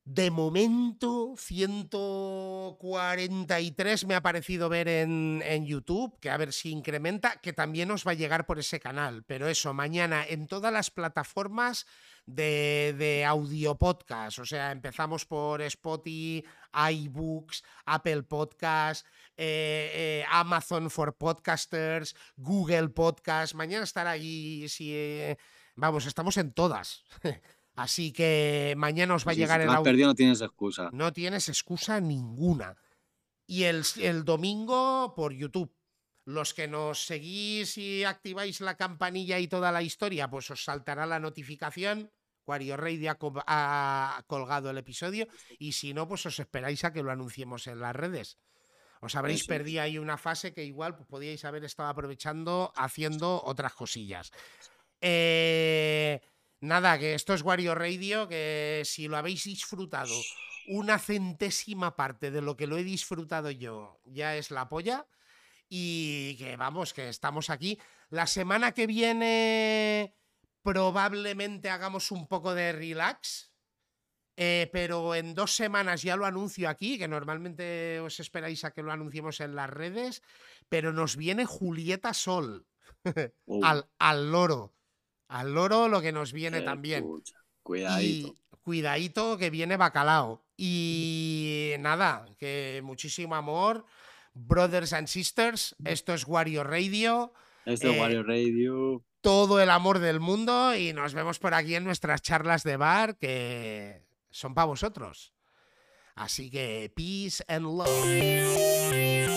De momento, 143 me ha parecido ver en, en YouTube, que a ver si incrementa, que también os va a llegar por ese canal. Pero eso, mañana en todas las plataformas de, de audio podcast. O sea, empezamos por Spotify, iBooks, Apple Podcast, eh, eh, Amazon for Podcasters, Google Podcast. Mañana estará ahí. Si, eh, vamos, estamos en todas. *laughs* Así que mañana os va a llegar si el audio. perdido no tienes excusa. No tienes excusa ninguna. Y el, el domingo por YouTube. Los que nos seguís y activáis la campanilla y toda la historia, pues os saltará la notificación. Wario Radio ha, ha colgado el episodio. Y si no, pues os esperáis a que lo anunciemos en las redes. Os habréis perdido ahí una fase que igual pues, podíais haber estado aprovechando haciendo otras cosillas. Eh, nada, que esto es Wario Radio, que si lo habéis disfrutado una centésima parte de lo que lo he disfrutado yo, ya es la polla. Y que vamos, que estamos aquí. La semana que viene probablemente hagamos un poco de relax. Eh, pero en dos semanas ya lo anuncio aquí, que normalmente os esperáis a que lo anunciemos en las redes. Pero nos viene Julieta Sol *laughs* al, al loro. Al loro lo que nos viene eh, también. pucha, Cuidadito. Y cuidadito que viene bacalao. Y nada, que muchísimo amor. Brothers and sisters, esto es Wario Radio. Esto es eh, Wario Radio. Todo el amor del mundo y nos vemos por aquí en nuestras charlas de bar que son para vosotros. Así que peace and love.